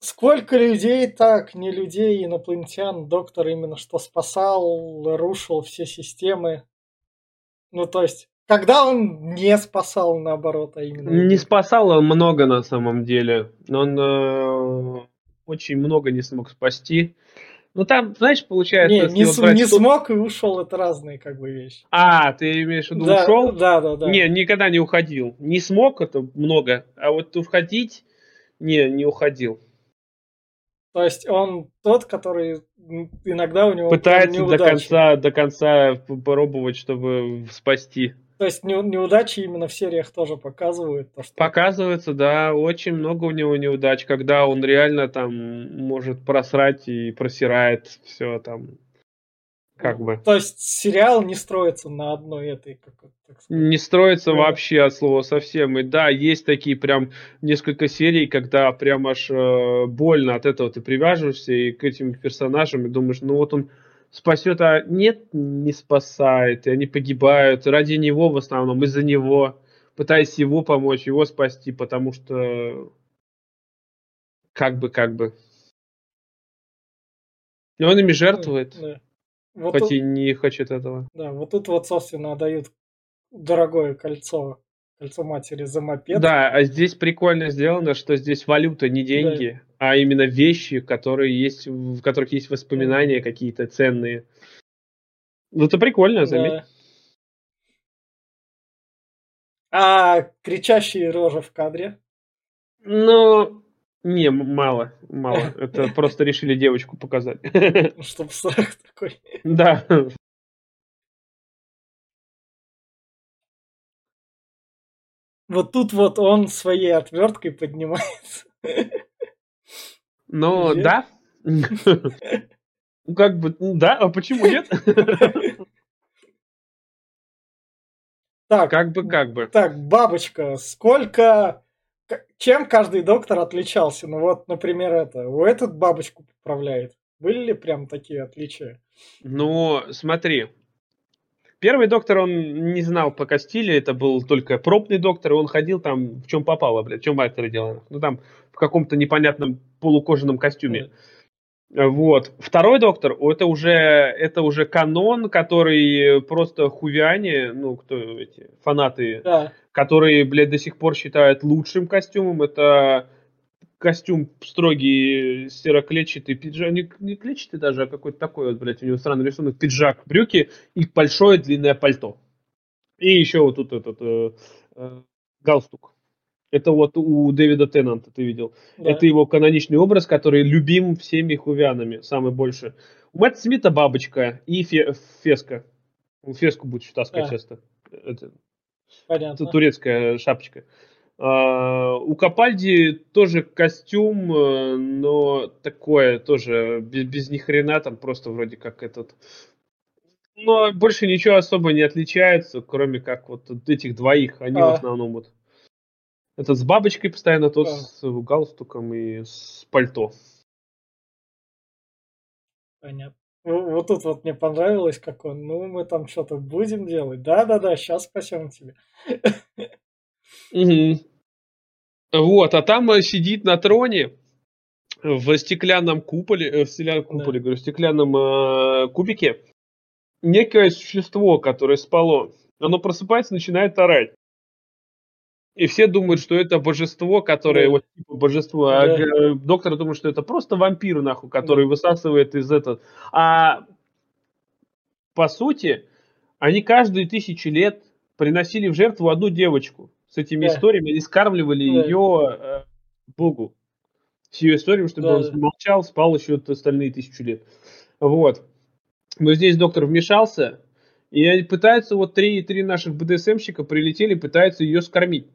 Сколько людей так, не людей, инопланетян, доктор именно что спасал, рушил все системы. Ну, то есть, когда он не спасал, наоборот, а именно... Не спасал он много на самом деле. Он э, очень много не смог спасти. Ну там, знаешь, получается... Не, не, с, не смог и ушел, это разные как бы вещи. А, ты имеешь в виду да, ушел? Да, да, да. Не, никогда не уходил. Не смог, это много, а вот уходить, не, не уходил. То есть он тот, который иногда у него пытается до конца, до конца попробовать, чтобы спасти. То есть не, неудачи именно в сериях тоже показывают. То, что... Показывается, да, очень много у него неудач, когда он реально там может просрать и просирает все там. Как бы. То есть сериал не строится на одной этой, как, так сказать. Не строится да. вообще от слова совсем. И да, есть такие прям несколько серий, когда прям аж э, больно от этого ты привяжешься и к этим персонажам и думаешь, ну вот он спасет, а нет, не спасает, и они погибают ради него в основном, из-за него, пытаясь его помочь, его спасти, потому что как бы, как бы. И он ими жертвует, да. вот хоть тут, и не хочет этого. Да, вот тут вот, собственно, дают дорогое кольцо кольцо матери за мопед. Да, а здесь прикольно сделано, что здесь валюта не деньги, да. а именно вещи, которые есть, в которых есть воспоминания да. какие-то ценные. Ну, это прикольно, заметь. Да. А кричащие рожи в кадре? Ну, не, мало, мало. Это просто решили девочку показать. Чтобы срак такой. Да. Вот тут вот он своей отверткой поднимается. Ну, да. Как бы, ну да, а почему нет? Так, как бы, как бы. Так, бабочка, сколько... Чем каждый доктор отличался? Ну вот, например, это. У этот бабочку поправляет. Были ли прям такие отличия? Ну, смотри. Первый доктор, он не знал по Кастиле, это был только пробный доктор, и он ходил там, в чем попало, блядь, в чем мастер делал. Ну, там, в каком-то непонятном полукожаном костюме. Mm. Вот. Второй доктор, это уже, это уже канон, который просто хувиане, ну, кто эти, фанаты, да. которые, блядь, до сих пор считают лучшим костюмом. Это костюм строгий, сероклетчатый пиджак, не, не клетчатый даже, а какой-то такой вот, блядь, у него странный рисунок, пиджак, брюки и большое длинное пальто. И еще вот тут этот э, э, галстук. Это вот у Дэвида Теннанта ты видел. Да. Это его каноничный образ, который любим всеми хувянами, самый больше. У Мэтта Смита бабочка и фе- феска. Феску будет таскать да. часто. Это, Понятно. это турецкая шапочка. Uh, у Капальди тоже костюм, э, но такое тоже без, без ни хрена, там просто вроде как этот. Но больше ничего особо не отличается, кроме как вот этих двоих. Они а. в основном вот это с бабочкой постоянно, тот да. с галстуком и с пальто. Понятно. Вот тут вот мне понравилось, как он, ну, мы там что-то будем делать. Да-да-да, сейчас спасем тебя. Угу. Вот, а там э, сидит на троне в стеклянном куполе, э, в стеклянном куполе, да. говорю, в стеклянном э, кубике некое существо, которое спало. Оно просыпается, начинает орать. И все думают, что это божество, которое да. вот типа божество, а да. а доктор думает, что это просто вампир, нахуй, который да. высасывает из этого. А по сути, они каждые тысячи лет приносили в жертву одну девочку с этими да. историями, и скармливали да. ее э, Богу. С ее историями, чтобы да, он да. молчал, спал еще остальные тысячу лет. Вот. Но здесь доктор вмешался, и пытаются, вот три, три наших БДСМщика прилетели, пытаются ее скормить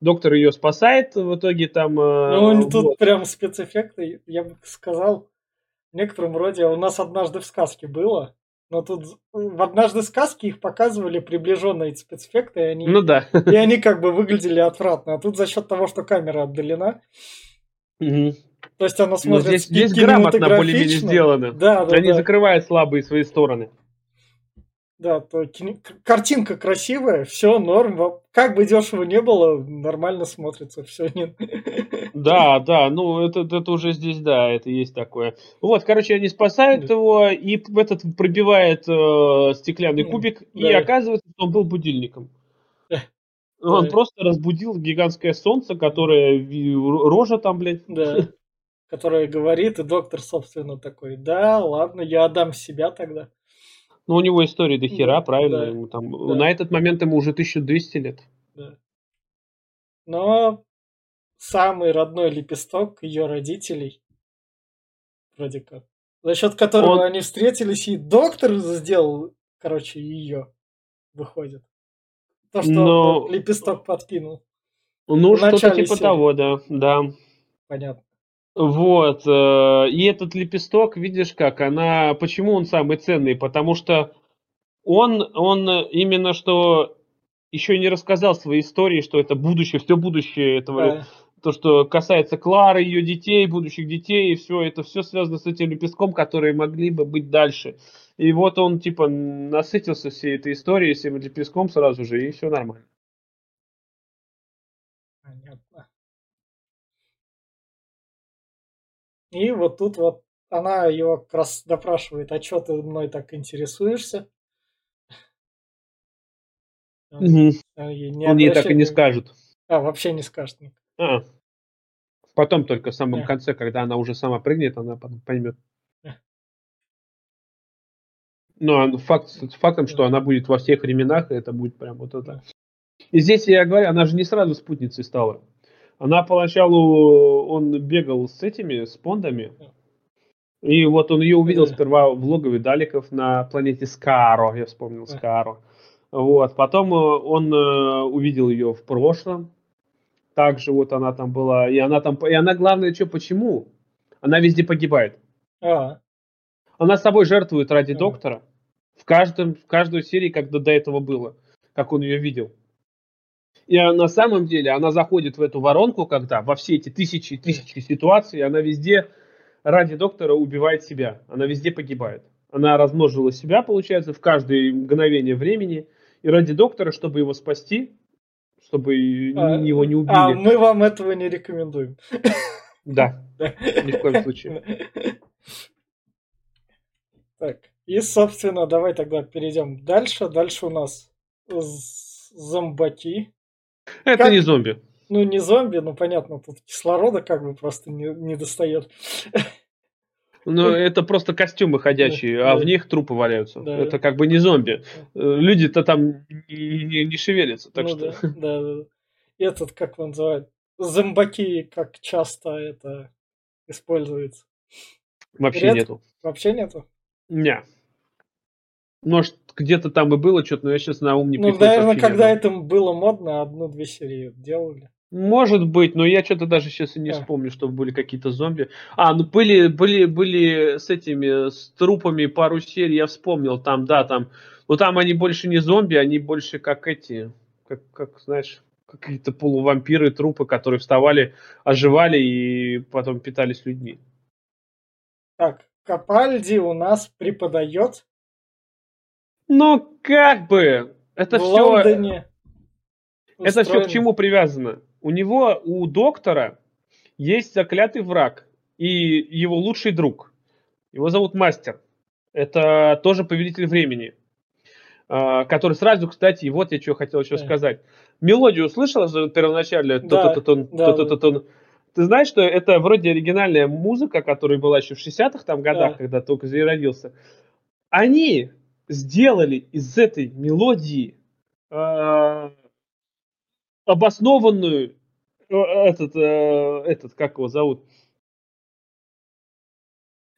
доктор ее спасает в итоге там. Э, ну, вот. тут прям спецэффекты, я бы сказал, в некотором роде у нас однажды в сказке было, но тут в однажды сказке их показывали приближенные спецэффекты, и они, ну да. и они как бы выглядели отвратно. А тут за счет того, что камера отдалена, угу. то есть она смотрит здесь, здесь грамотно более-менее сделано. Да, да, они да. закрывают слабые свои стороны. Да, то картинка красивая, все норм. Как бы дешево не было, нормально смотрится, все нет. Да, да, ну это, это уже здесь, да, это есть такое. Вот, короче, они спасают да. его, и этот пробивает э, стеклянный кубик, да. и оказывается, что он был будильником. Он да. просто разбудил гигантское солнце, которое рожа там, блядь. Да. Которое говорит, и доктор, собственно, такой, да, ладно, я отдам себя тогда. Ну, у него история до хера, да, правильно? Да, ему там, да. На этот момент ему уже 1200 лет. Да. Но самый родной лепесток ее родителей, вроде как, за счет которого Он... они встретились, и доктор сделал, короче, ее, выходит. То, что Но... лепесток подкинул. Ну, что-то типа серии. того, да, да. Понятно. Вот, э, и этот лепесток, видишь как, она, почему он самый ценный? Потому что он, он именно что еще не рассказал свои истории, что это будущее, все будущее этого, да. то, что касается Клары, ее детей, будущих детей, и все, это все связано с этим лепестком, которые могли бы быть дальше. И вот он, типа, насытился всей этой историей, всем лепестком сразу же, и все нормально. И вот тут вот она его как раз допрашивает, а что ты мной так интересуешься? Угу. Не Он ей так и не скажет. А, вообще не скажет. А. Потом только в самом а. конце, когда она уже сама прыгнет, она потом поймет. А. Но факт фактом, что она будет во всех временах, это будет прям вот это. И здесь я говорю, она же не сразу спутницей стала. Она поначалу, он бегал с этими, с пондами. И вот он ее увидел сперва в логове Даликов на планете Скаро, я вспомнил Скаро. Вот, потом э, он э, увидел ее в прошлом. Также вот она там была, и она там, и она главное, что, почему? Она везде погибает. А. Она с собой жертвует ради а. доктора. В каждом, в каждой серии, когда до этого было, как он ее видел. И на самом деле она заходит в эту воронку, когда во все эти тысячи и тысячи ситуаций, она везде ради доктора убивает себя. Она везде погибает. Она размножила себя, получается, в каждое мгновение времени. И ради доктора, чтобы его спасти, чтобы а, его не убили. А мы вам этого не рекомендуем. Да, ни в коем случае. Так, и, собственно, давай тогда перейдем дальше. Дальше у нас зомбаки. Это как... не зомби. Ну, не зомби, ну, понятно, тут кислорода как бы просто не, не достает. Ну, это просто костюмы ходячие, да, а да. в них трупы валяются. Да. Это как бы не зомби. Люди-то там не, не, не шевелятся, так ну, что... Да, да. Этот, как он называет, зомбаки, как часто это используется. Вообще Ред... нету. Вообще нету? Не. Может, где-то там и было что-то, но я сейчас на ум не Ну, наверное, когда это было модно, одну-две серии делали. Может быть, но я что-то даже сейчас и не вспомню, что были какие-то зомби. А, ну были, были, были с этими, с трупами пару серий, я вспомнил, там, да, там. Но там они больше не зомби, они больше как эти, как, как знаешь, какие-то полувампиры, трупы, которые вставали, оживали и потом питались людьми. Так, Капальди у нас преподает. Ну, как бы, это в все... Лондоне. Это все к чему привязано? у него, у доктора, есть заклятый враг и его лучший друг. Его зовут Мастер. Это тоже повелитель времени. А, который сразу, кстати, вот я что хотел еще сказать. Мелодию услышал первоначально? Да, Ты знаешь, что это вроде оригинальная музыка, которая была еще в 60-х там годах, да. когда только зародился. Они сделали из этой мелодии э, обоснованную э, этот, э, этот, как его зовут?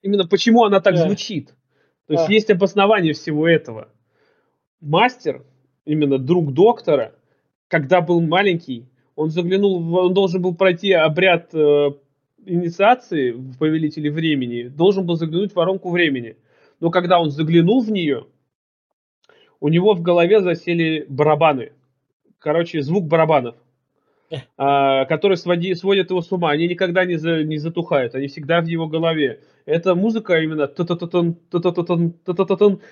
Именно почему она так звучит. То есть есть обоснование всего этого. Мастер, именно друг доктора, когда был маленький, он заглянул, он должен был пройти обряд э, инициации в Повелителе Времени, должен был заглянуть в воронку времени. Но когда он заглянул в нее, у него в голове засели барабаны – короче, звук барабанов, а, который своди, сводит его с ума. Они никогда не, за, не затухают, они всегда в его голове. Это музыка именно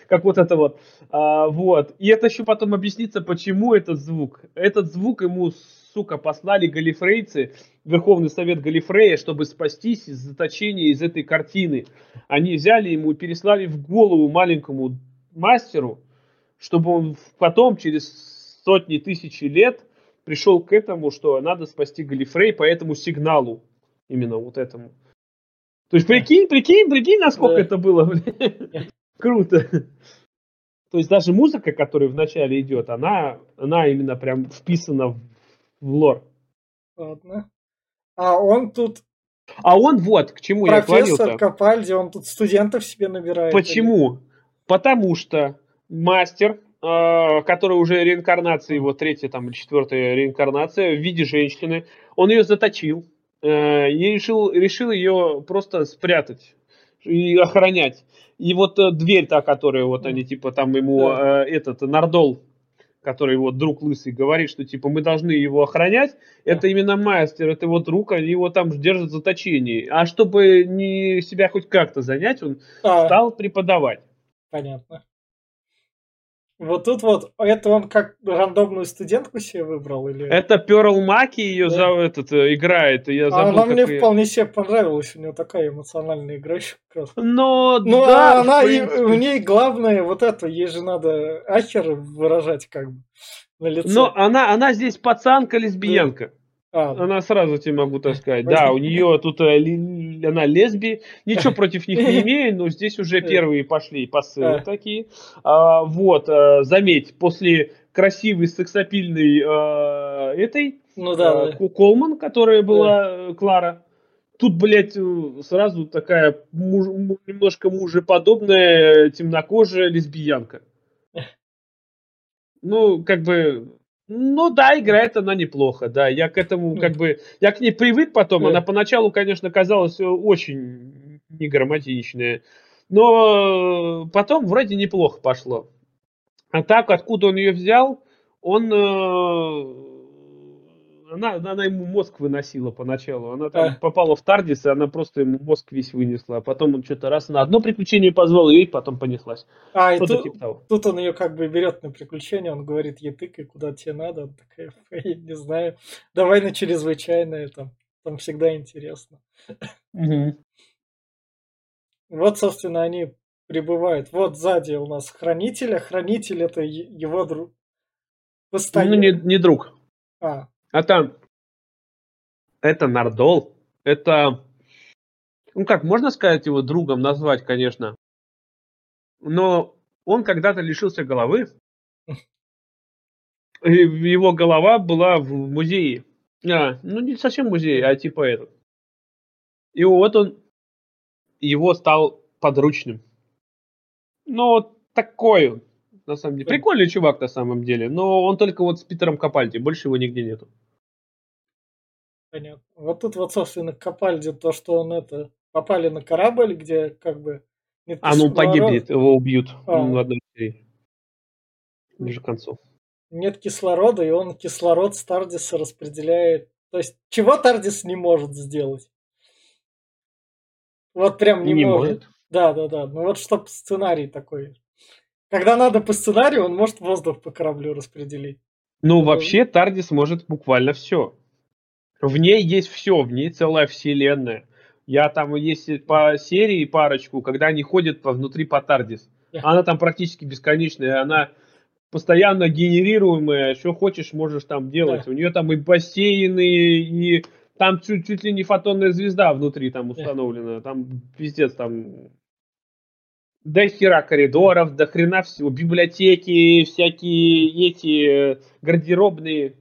как вот это вот. А, вот. И это еще потом объяснится, почему этот звук. Этот звук ему, сука, послали галифрейцы, Верховный Совет Галифрея, чтобы спастись из заточения из этой картины. Они взяли ему и переслали в голову маленькому мастеру, чтобы он потом через сотни тысячи лет пришел к этому, что надо спасти Галифрей по этому сигналу. Именно вот этому. То есть прикинь, прикинь, прикинь, насколько это было. Круто. То есть даже музыка, которая вначале идет, она, она именно прям вписана в, в лор. Ладно. А он тут... А он вот, к чему я говорил Профессор Капальди, он тут студентов себе набирает. Почему? Или... Потому что мастер а, который уже реинкарнация, его третья там четвертая реинкарнация в виде женщины, он ее заточил э, и решил, решил ее просто спрятать и охранять. И вот э, дверь та, которая вот они типа там ему да. э, этот Нардол, который его друг лысый говорит, что типа мы должны его охранять, да. это именно мастер, это его друг, они его там держат в заточении. А чтобы не себя хоть как-то занять, он а. стал преподавать. Понятно. Вот тут вот, это он как рандомную студентку себе выбрал? Или... Это Перл Маки ее да. за этот, э, играет. Я забыл, она мне ее... вполне себе понравилась. У нее такая эмоциональная игра еще как раз. Но, ну, да, а она, и, у ней главное вот это, ей же надо ахер выражать как бы. на лице. Но она, она здесь пацанка-лесбиянка. А, Она сразу тебе могу так сказать. Да, у нее тут э, она лесби. Ничего против них не имею, но здесь уже первые пошли посылы такие. А, вот, э, заметь, после красивой сексапильной э, этой ну, да, Колман, которая была Клара, тут, блядь, сразу такая муж, немножко мужеподобная темнокожая лесбиянка. Ну, как бы, ну да, играет она неплохо, да. Я к этому как бы, я к ней привык потом. Она поначалу, конечно, казалась э, очень неграмматичная, но потом вроде неплохо пошло. А так, откуда он ее взял, он э, она, она ему мозг выносила поначалу. Она там а. попала в Тардис, и она просто ему мозг весь вынесла. А потом он что-то раз на одно приключение позвал, и потом понеслась. А, и тут, типа тут он ее как бы берет на приключение, он говорит, ей тыкай, куда тебе надо. Он такая, не знаю, давай на чрезвычайное, там, там всегда интересно. Угу. Вот, собственно, они прибывают. Вот сзади у нас хранитель, а хранитель это его друг. Постоянно. Ну, не, не друг. А, это, это Нардол. Это, ну как, можно сказать его другом назвать, конечно. Но он когда-то лишился головы. И его голова была в музее. А, ну не совсем музей, а типа этот. И вот он, его стал подручным. Ну, вот такой он, на самом деле. Прикольный чувак на самом деле, но он только вот с Питером Капальди, больше его нигде нету. Понятно. Вот тут вот, собственно, Капальди, то, что он это, попали на корабль, где как бы... Нет а, ну погибнет, его убьют а. в одной серии. Ближе к концу. Нет кислорода, и он кислород с Тардиса распределяет. То есть, чего Тардис не может сделать? Вот прям не, не может. может. Да, да, да. Ну вот чтоб сценарий такой. Когда надо по сценарию, он может воздух по кораблю распределить. Ну, вообще, Тардис может буквально все. В ней есть все, в ней целая вселенная. Я там есть по серии парочку, когда они ходят по, внутри по Тардис. Она там практически бесконечная, она постоянно генерируемая, что хочешь, можешь там делать. Да. У нее там и бассейны, и там чуть, чуть ли не фотонная звезда внутри там установлена. Там пиздец, там до хера коридоров, до хрена всего, библиотеки, всякие эти гардеробные.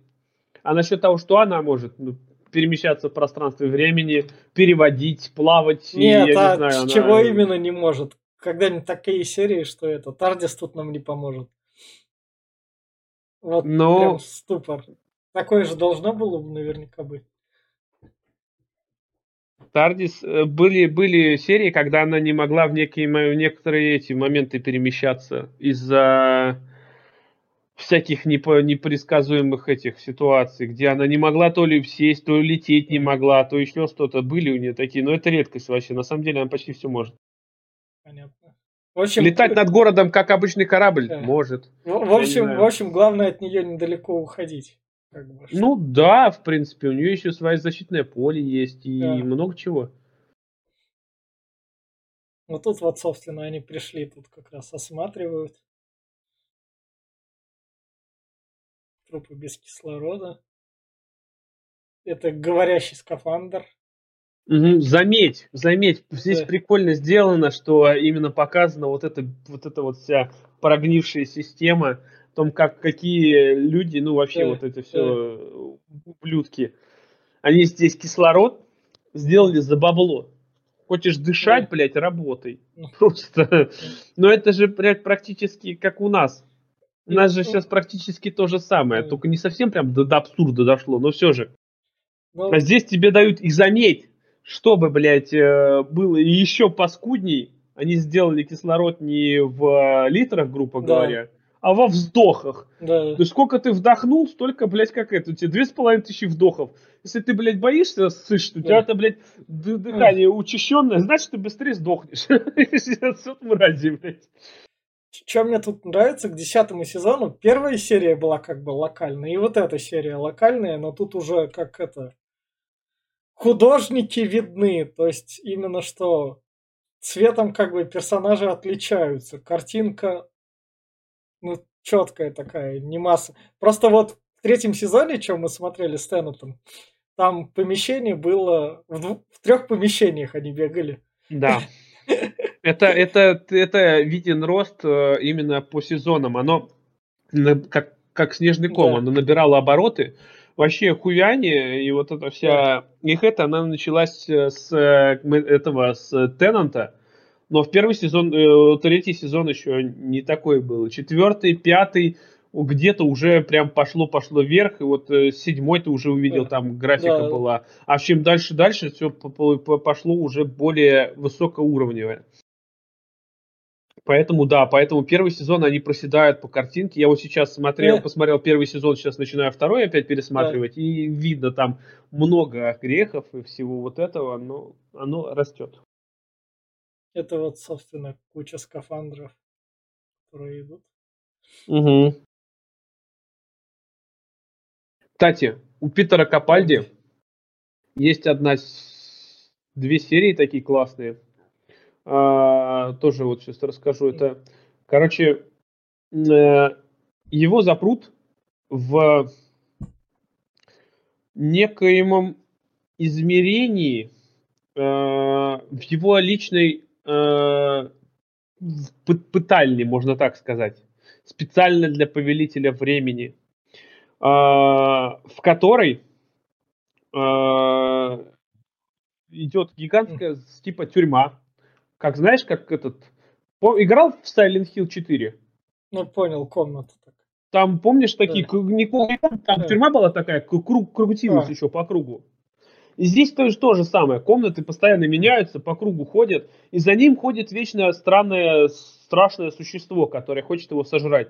А насчет того, что она может, ну, перемещаться в пространстве времени, переводить, плавать. Нет, и, я а не знаю, чего она... именно не может? Когда-нибудь такие серии, что это, Тардис тут нам не поможет. Вот Но... прям ступор. Такое же должно было бы наверняка быть. Тардис э, были, были серии, когда она не могла в некие, в некоторые эти моменты перемещаться из-за всяких непо, непредсказуемых этих ситуаций, где она не могла то ли сесть, то ли лететь не могла, то еще что-то. Были у нее такие, но это редкость вообще. На самом деле она почти все может. Понятно. В общем, Летать над городом, как обычный корабль, да. может. В, в, общем, в общем, главное от нее недалеко уходить. Как бы, ну да, в принципе, у нее еще свое защитное поле есть и да. много чего. Вот тут вот, собственно, они пришли, тут как раз осматривают. Трупы без кислорода. Это говорящий скафандр. Заметь, заметь, здесь да. прикольно сделано, что именно показана вот эта вот эта вот вся прогнившая система, о том, как какие люди, ну вообще да, вот это все да. ублюдки, они здесь кислород сделали за бабло. Хочешь дышать, да. блядь, работай. Ну. Просто. Но это же, блядь, практически как у нас. У нас же сейчас практически то же самое, только не совсем прям до, до абсурда дошло, но все же. Ну, а здесь тебе дают, и заметь, чтобы, блядь, э, было еще паскудней, они сделали кислород не в литрах, грубо да. говоря, а во вздохах. Да. То есть сколько ты вдохнул, столько, блядь, как это, у тебя две с половиной тысячи вдохов. Если ты, блядь, боишься слышать, у тебя это, блядь, дыхание учащенное, значит, ты быстрее сдохнешь. Суд мрази, блядь. Что мне тут нравится к десятому сезону, первая серия была как бы локальная, и вот эта серия локальная, но тут уже как это... Художники видны, то есть именно что цветом как бы персонажи отличаются. Картинка, ну, четкая такая, не масса. Просто вот в третьем сезоне, что мы смотрели с Теннетом, там помещение было... В, двух, в трех помещениях они бегали. Да. Это, это, это виден рост э, именно по сезонам. Оно как, как снежный ком, да. оно набирало обороты. Вообще хуяне, и вот эта вся их это, она началась э, с э, этого, с Теннанта. Но в первый сезон, третий сезон еще не такой был. Четвертый, пятый, где-то уже прям пошло-пошло вверх, и вот э, седьмой ты уже увидел, там графика да. была. А чем дальше дальше, все пошло уже более высокоуровневое. Поэтому, да, поэтому первый сезон они проседают по картинке. Я вот сейчас смотрел, yeah. посмотрел первый сезон, сейчас начинаю второй опять пересматривать, yeah. и видно там много грехов и всего вот этого, но оно растет. Это вот, собственно, куча скафандров, которые идут. Угу. Кстати, у Питера Капальди есть одна, две серии такие классные. А, тоже вот сейчас расскажу. Это, короче, э, его запрут в некоем измерении э, в его личной э, пытальне, можно так сказать, специально для повелителя времени. А, в которой а, идет гигантская типа тюрьма. Как знаешь, как этот... Играл в Silent Hill 4? Ну, понял, комната. Так. Там, помнишь, такие... Да. Не, там да. тюрьма была такая, круг, крутилась да. еще по кругу. И здесь тоже то же самое. Комнаты постоянно меняются, по кругу ходят, и за ним ходит вечно странное, страшное существо, которое хочет его сожрать.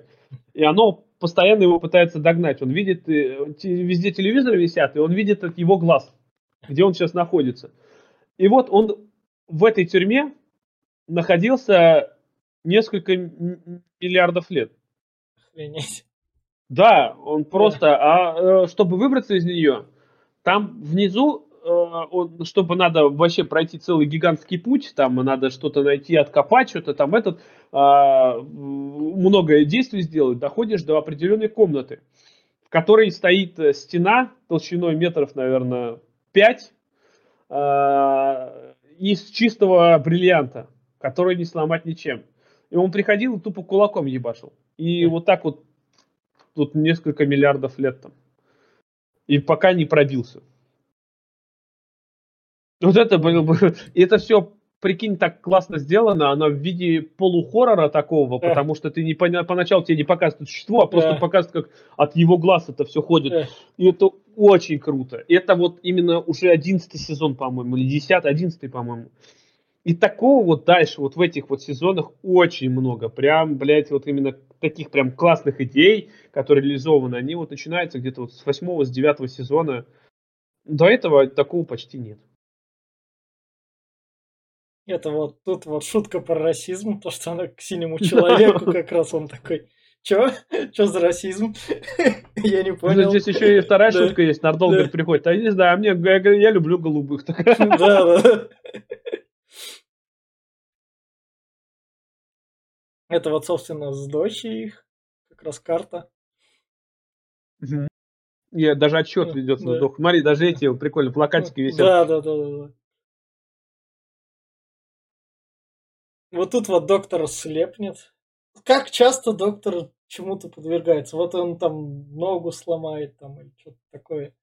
И оно постоянно его пытается догнать. Он видит, э, везде телевизоры висят, и он видит от его глаз, где он сейчас находится. И вот он в этой тюрьме находился несколько миллиардов лет. Охренеть. Да, он просто, а э, чтобы выбраться из нее, там внизу Э, он, чтобы надо вообще пройти целый гигантский путь, там надо что-то найти, откопать, что-то там этот, а, многое действий сделать, доходишь до определенной комнаты, в которой стоит э, стена толщиной метров, наверное, 5 а, из чистого бриллианта, который не сломать ничем. И он приходил и тупо кулаком ебашил. И вот так вот тут несколько миллиардов лет там. И пока не пробился. Вот это было бы... И это все, прикинь, так классно сделано, оно в виде полухоррора такого, э. потому что ты не поначалу тебе не показывают существо, а просто э. показывают, как от его глаз это все ходит. Э. И это очень круто. Это вот именно уже одиннадцатый сезон, по-моему, или десятый, одиннадцатый, по-моему. И такого вот дальше, вот в этих вот сезонах очень много. Прям, блядь, вот именно таких прям классных идей, которые реализованы, они вот начинаются где-то вот с восьмого, с девятого сезона. До этого такого почти нет. Это вот тут вот шутка про расизм, то, что она к синему человеку как раз он такой, Чё? Чё за расизм? Я не понял. Здесь еще и вторая шутка есть. Нардол говорит, приходит. А не знаю, мне, я люблю голубых. Да, да. Это вот, собственно, с дочей их. Как раз карта. Я даже отчет ведется на сдох. Смотри, даже эти прикольно плакатики висят. Да, да, да, да. Вот тут вот доктор слепнет. Как часто доктор чему-то подвергается? Вот он там ногу сломает там или что-то такое.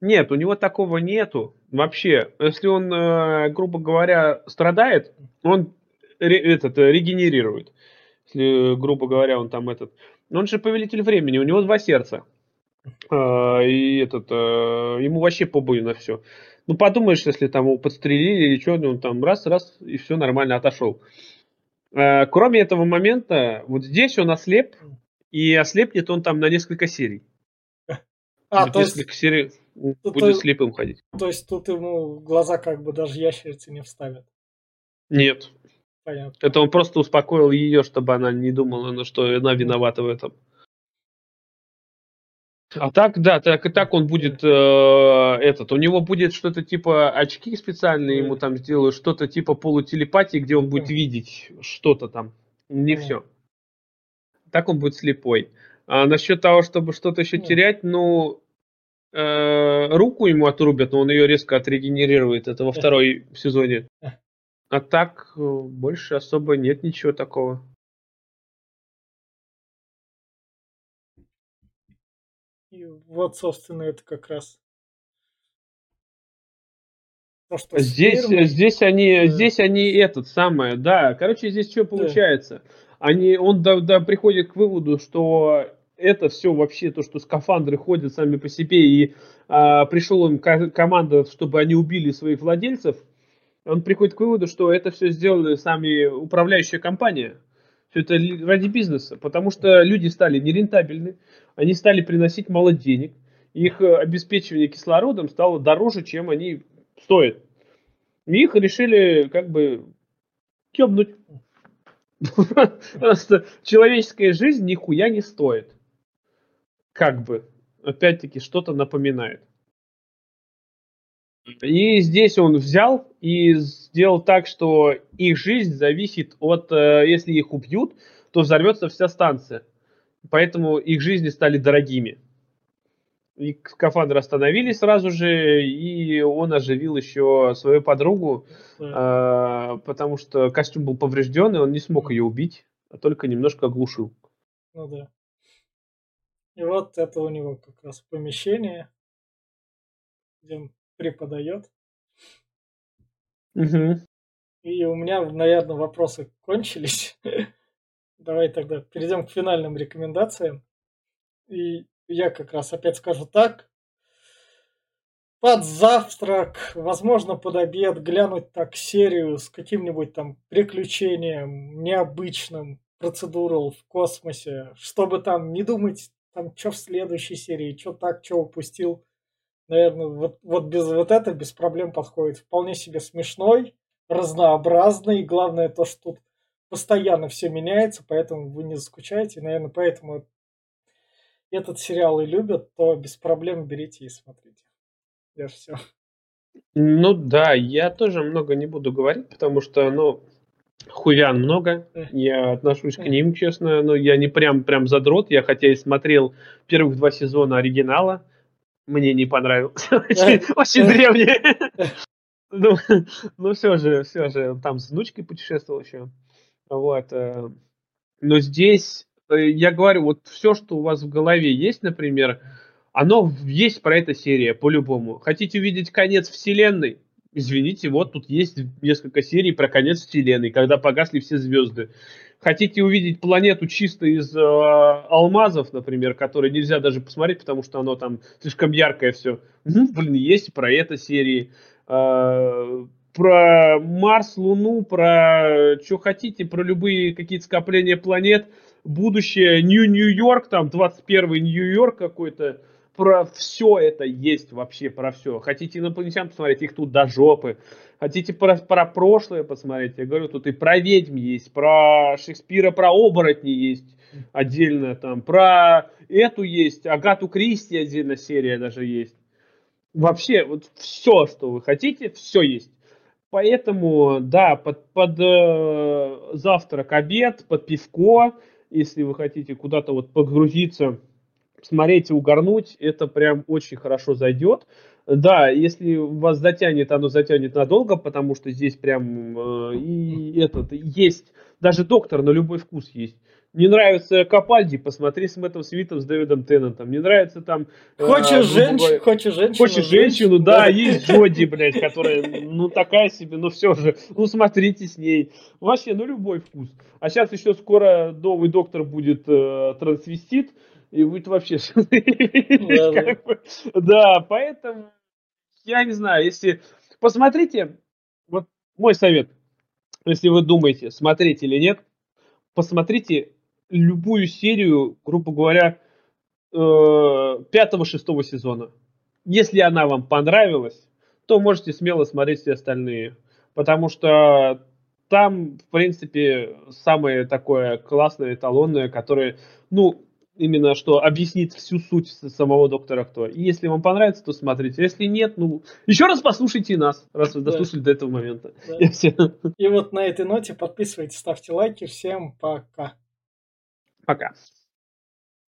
Нет, у него такого нету вообще. Если он, э, грубо говоря, страдает, он этот э, регенерирует. Если, грубо говоря, он там этот. Он же повелитель времени, у него два сердца. Э, и этот, ему вообще побой на все. Ну, подумаешь, если там его подстрелили или что, он там раз-раз, и все нормально отошел. Э, кроме этого момента, вот здесь он ослеп, и ослепнет он там на несколько серий. А, вот то несколько есть... серий тут будет то... слепым ходить. То есть тут ему глаза как бы даже ящерицы не вставят? Нет. Понятно. Это он просто успокоил ее, чтобы она не думала, ну, что она виновата в этом. А так, да, так и так он будет э, этот. У него будет что-то типа очки специальные, ему там сделают что-то типа полутелепатии, где он будет видеть что-то там. Не все. так он будет слепой. А насчет того, чтобы что-то еще терять, ну, руку ему отрубят, но он ее резко отрегенерирует. Это во второй сезоне. А так э, больше особо нет ничего такого. И вот, собственно, это как раз то, что здесь, первым... здесь они, да. здесь они этот самое, да. Короче, здесь что получается? Да. Они, он да, да, приходит к выводу, что это все вообще то, что скафандры ходят сами по себе, и а, пришел им команда, чтобы они убили своих владельцев, он приходит к выводу, что это все сделали сами управляющая компания. Все это ради бизнеса, потому что люди стали нерентабельны, они стали приносить мало денег, их э, обеспечивание кислородом стало дороже, чем они стоят. И их решили как бы кебнуть. Просто человеческая жизнь нихуя не стоит. Как бы. Опять-таки что-то напоминает. И здесь он взял и сделал так, что их жизнь зависит от, э, если их убьют, то взорвется вся станция. Поэтому их жизни стали дорогими. И скафандры остановились сразу же, и он оживил еще свою подругу, э, потому что костюм был поврежден, и он не смог ее убить, а только немножко оглушил. Ну да. И вот это у него как раз помещение, где он преподает. Угу. И у меня, наверное, вопросы кончились. Давай тогда перейдем к финальным рекомендациям. И я как раз опять скажу так. Под завтрак, возможно, под обед, глянуть так серию с каким-нибудь там приключением необычным, процедурал в космосе, чтобы там не думать, там, что в следующей серии, что так, что упустил наверное, вот, вот без вот это без проблем подходит. Вполне себе смешной, разнообразный. Главное то, что тут постоянно все меняется, поэтому вы не заскучаете. Наверное, поэтому этот сериал и любят, то без проблем берите и смотрите. Я все. Ну да, я тоже много не буду говорить, потому что, ну, хуян много. Я отношусь к ним, честно, но я не прям прям задрот. Я хотя и смотрел первых два сезона оригинала, мне не понравилось. Очень древнее. Ну, ну все же, все же, там с внучкой путешествовал еще. Вот. Э, но здесь, э, я говорю, вот все, что у вас в голове есть, например, оно есть про эта серия, по-любому. Хотите увидеть конец вселенной? Извините, вот тут есть несколько серий про конец вселенной, когда погасли все звезды. Хотите увидеть планету чисто из э, алмазов, например, которые нельзя даже посмотреть, потому что оно там слишком яркое все. Ну, блин, есть про это серии. Э, про Марс, Луну, про что хотите, про любые какие-то скопления планет, будущее, Нью-Нью-Йорк, там 21 Нью-Йорк какой-то про все это есть вообще, про все. Хотите инопланетян посмотреть, их тут до жопы. Хотите про, про прошлое посмотреть, я говорю, тут и про ведьм есть, про Шекспира, про оборотни есть отдельно там, про эту есть, Агату Кристи отдельно серия даже есть. Вообще, вот все, что вы хотите, все есть. Поэтому, да, под, под э, завтрак, обед, под пивко, если вы хотите куда-то вот погрузиться смотреть и угорнуть, это прям очень хорошо зайдет. Да, если вас затянет, оно затянет надолго, потому что здесь прям э, и этот есть, даже доктор на любой вкус есть. Не нравится Капальди, посмотри с Мэттом Свитом, с Дэвидом Теннантом. Не нравится там... Э, хочешь, э, женщ... говоря, хочешь женщину? Хочешь женщину, да, да, есть Джоди, блядь, которая, ну, такая себе, но все же, ну, смотрите с ней. Вообще, ну, любой вкус. А сейчас еще скоро новый доктор будет э, трансвестит, и будет вообще... Да, поэтому я не знаю, если... Посмотрите, вот мой совет, если вы думаете, смотреть или нет, посмотрите любую серию, грубо говоря, э, пятого-шестого сезона. Если она вам понравилась, то можете смело смотреть все остальные. Потому что там, в принципе, самое такое классное, эталонное, которое, ну, именно что объяснит всю суть самого доктора Кто. И если вам понравится, то смотрите. Если нет, ну еще раз послушайте нас, раз вы дослушали да. до этого момента. Да. Все. и вот на этой ноте подписывайтесь, ставьте лайки. Всем пока. Пока.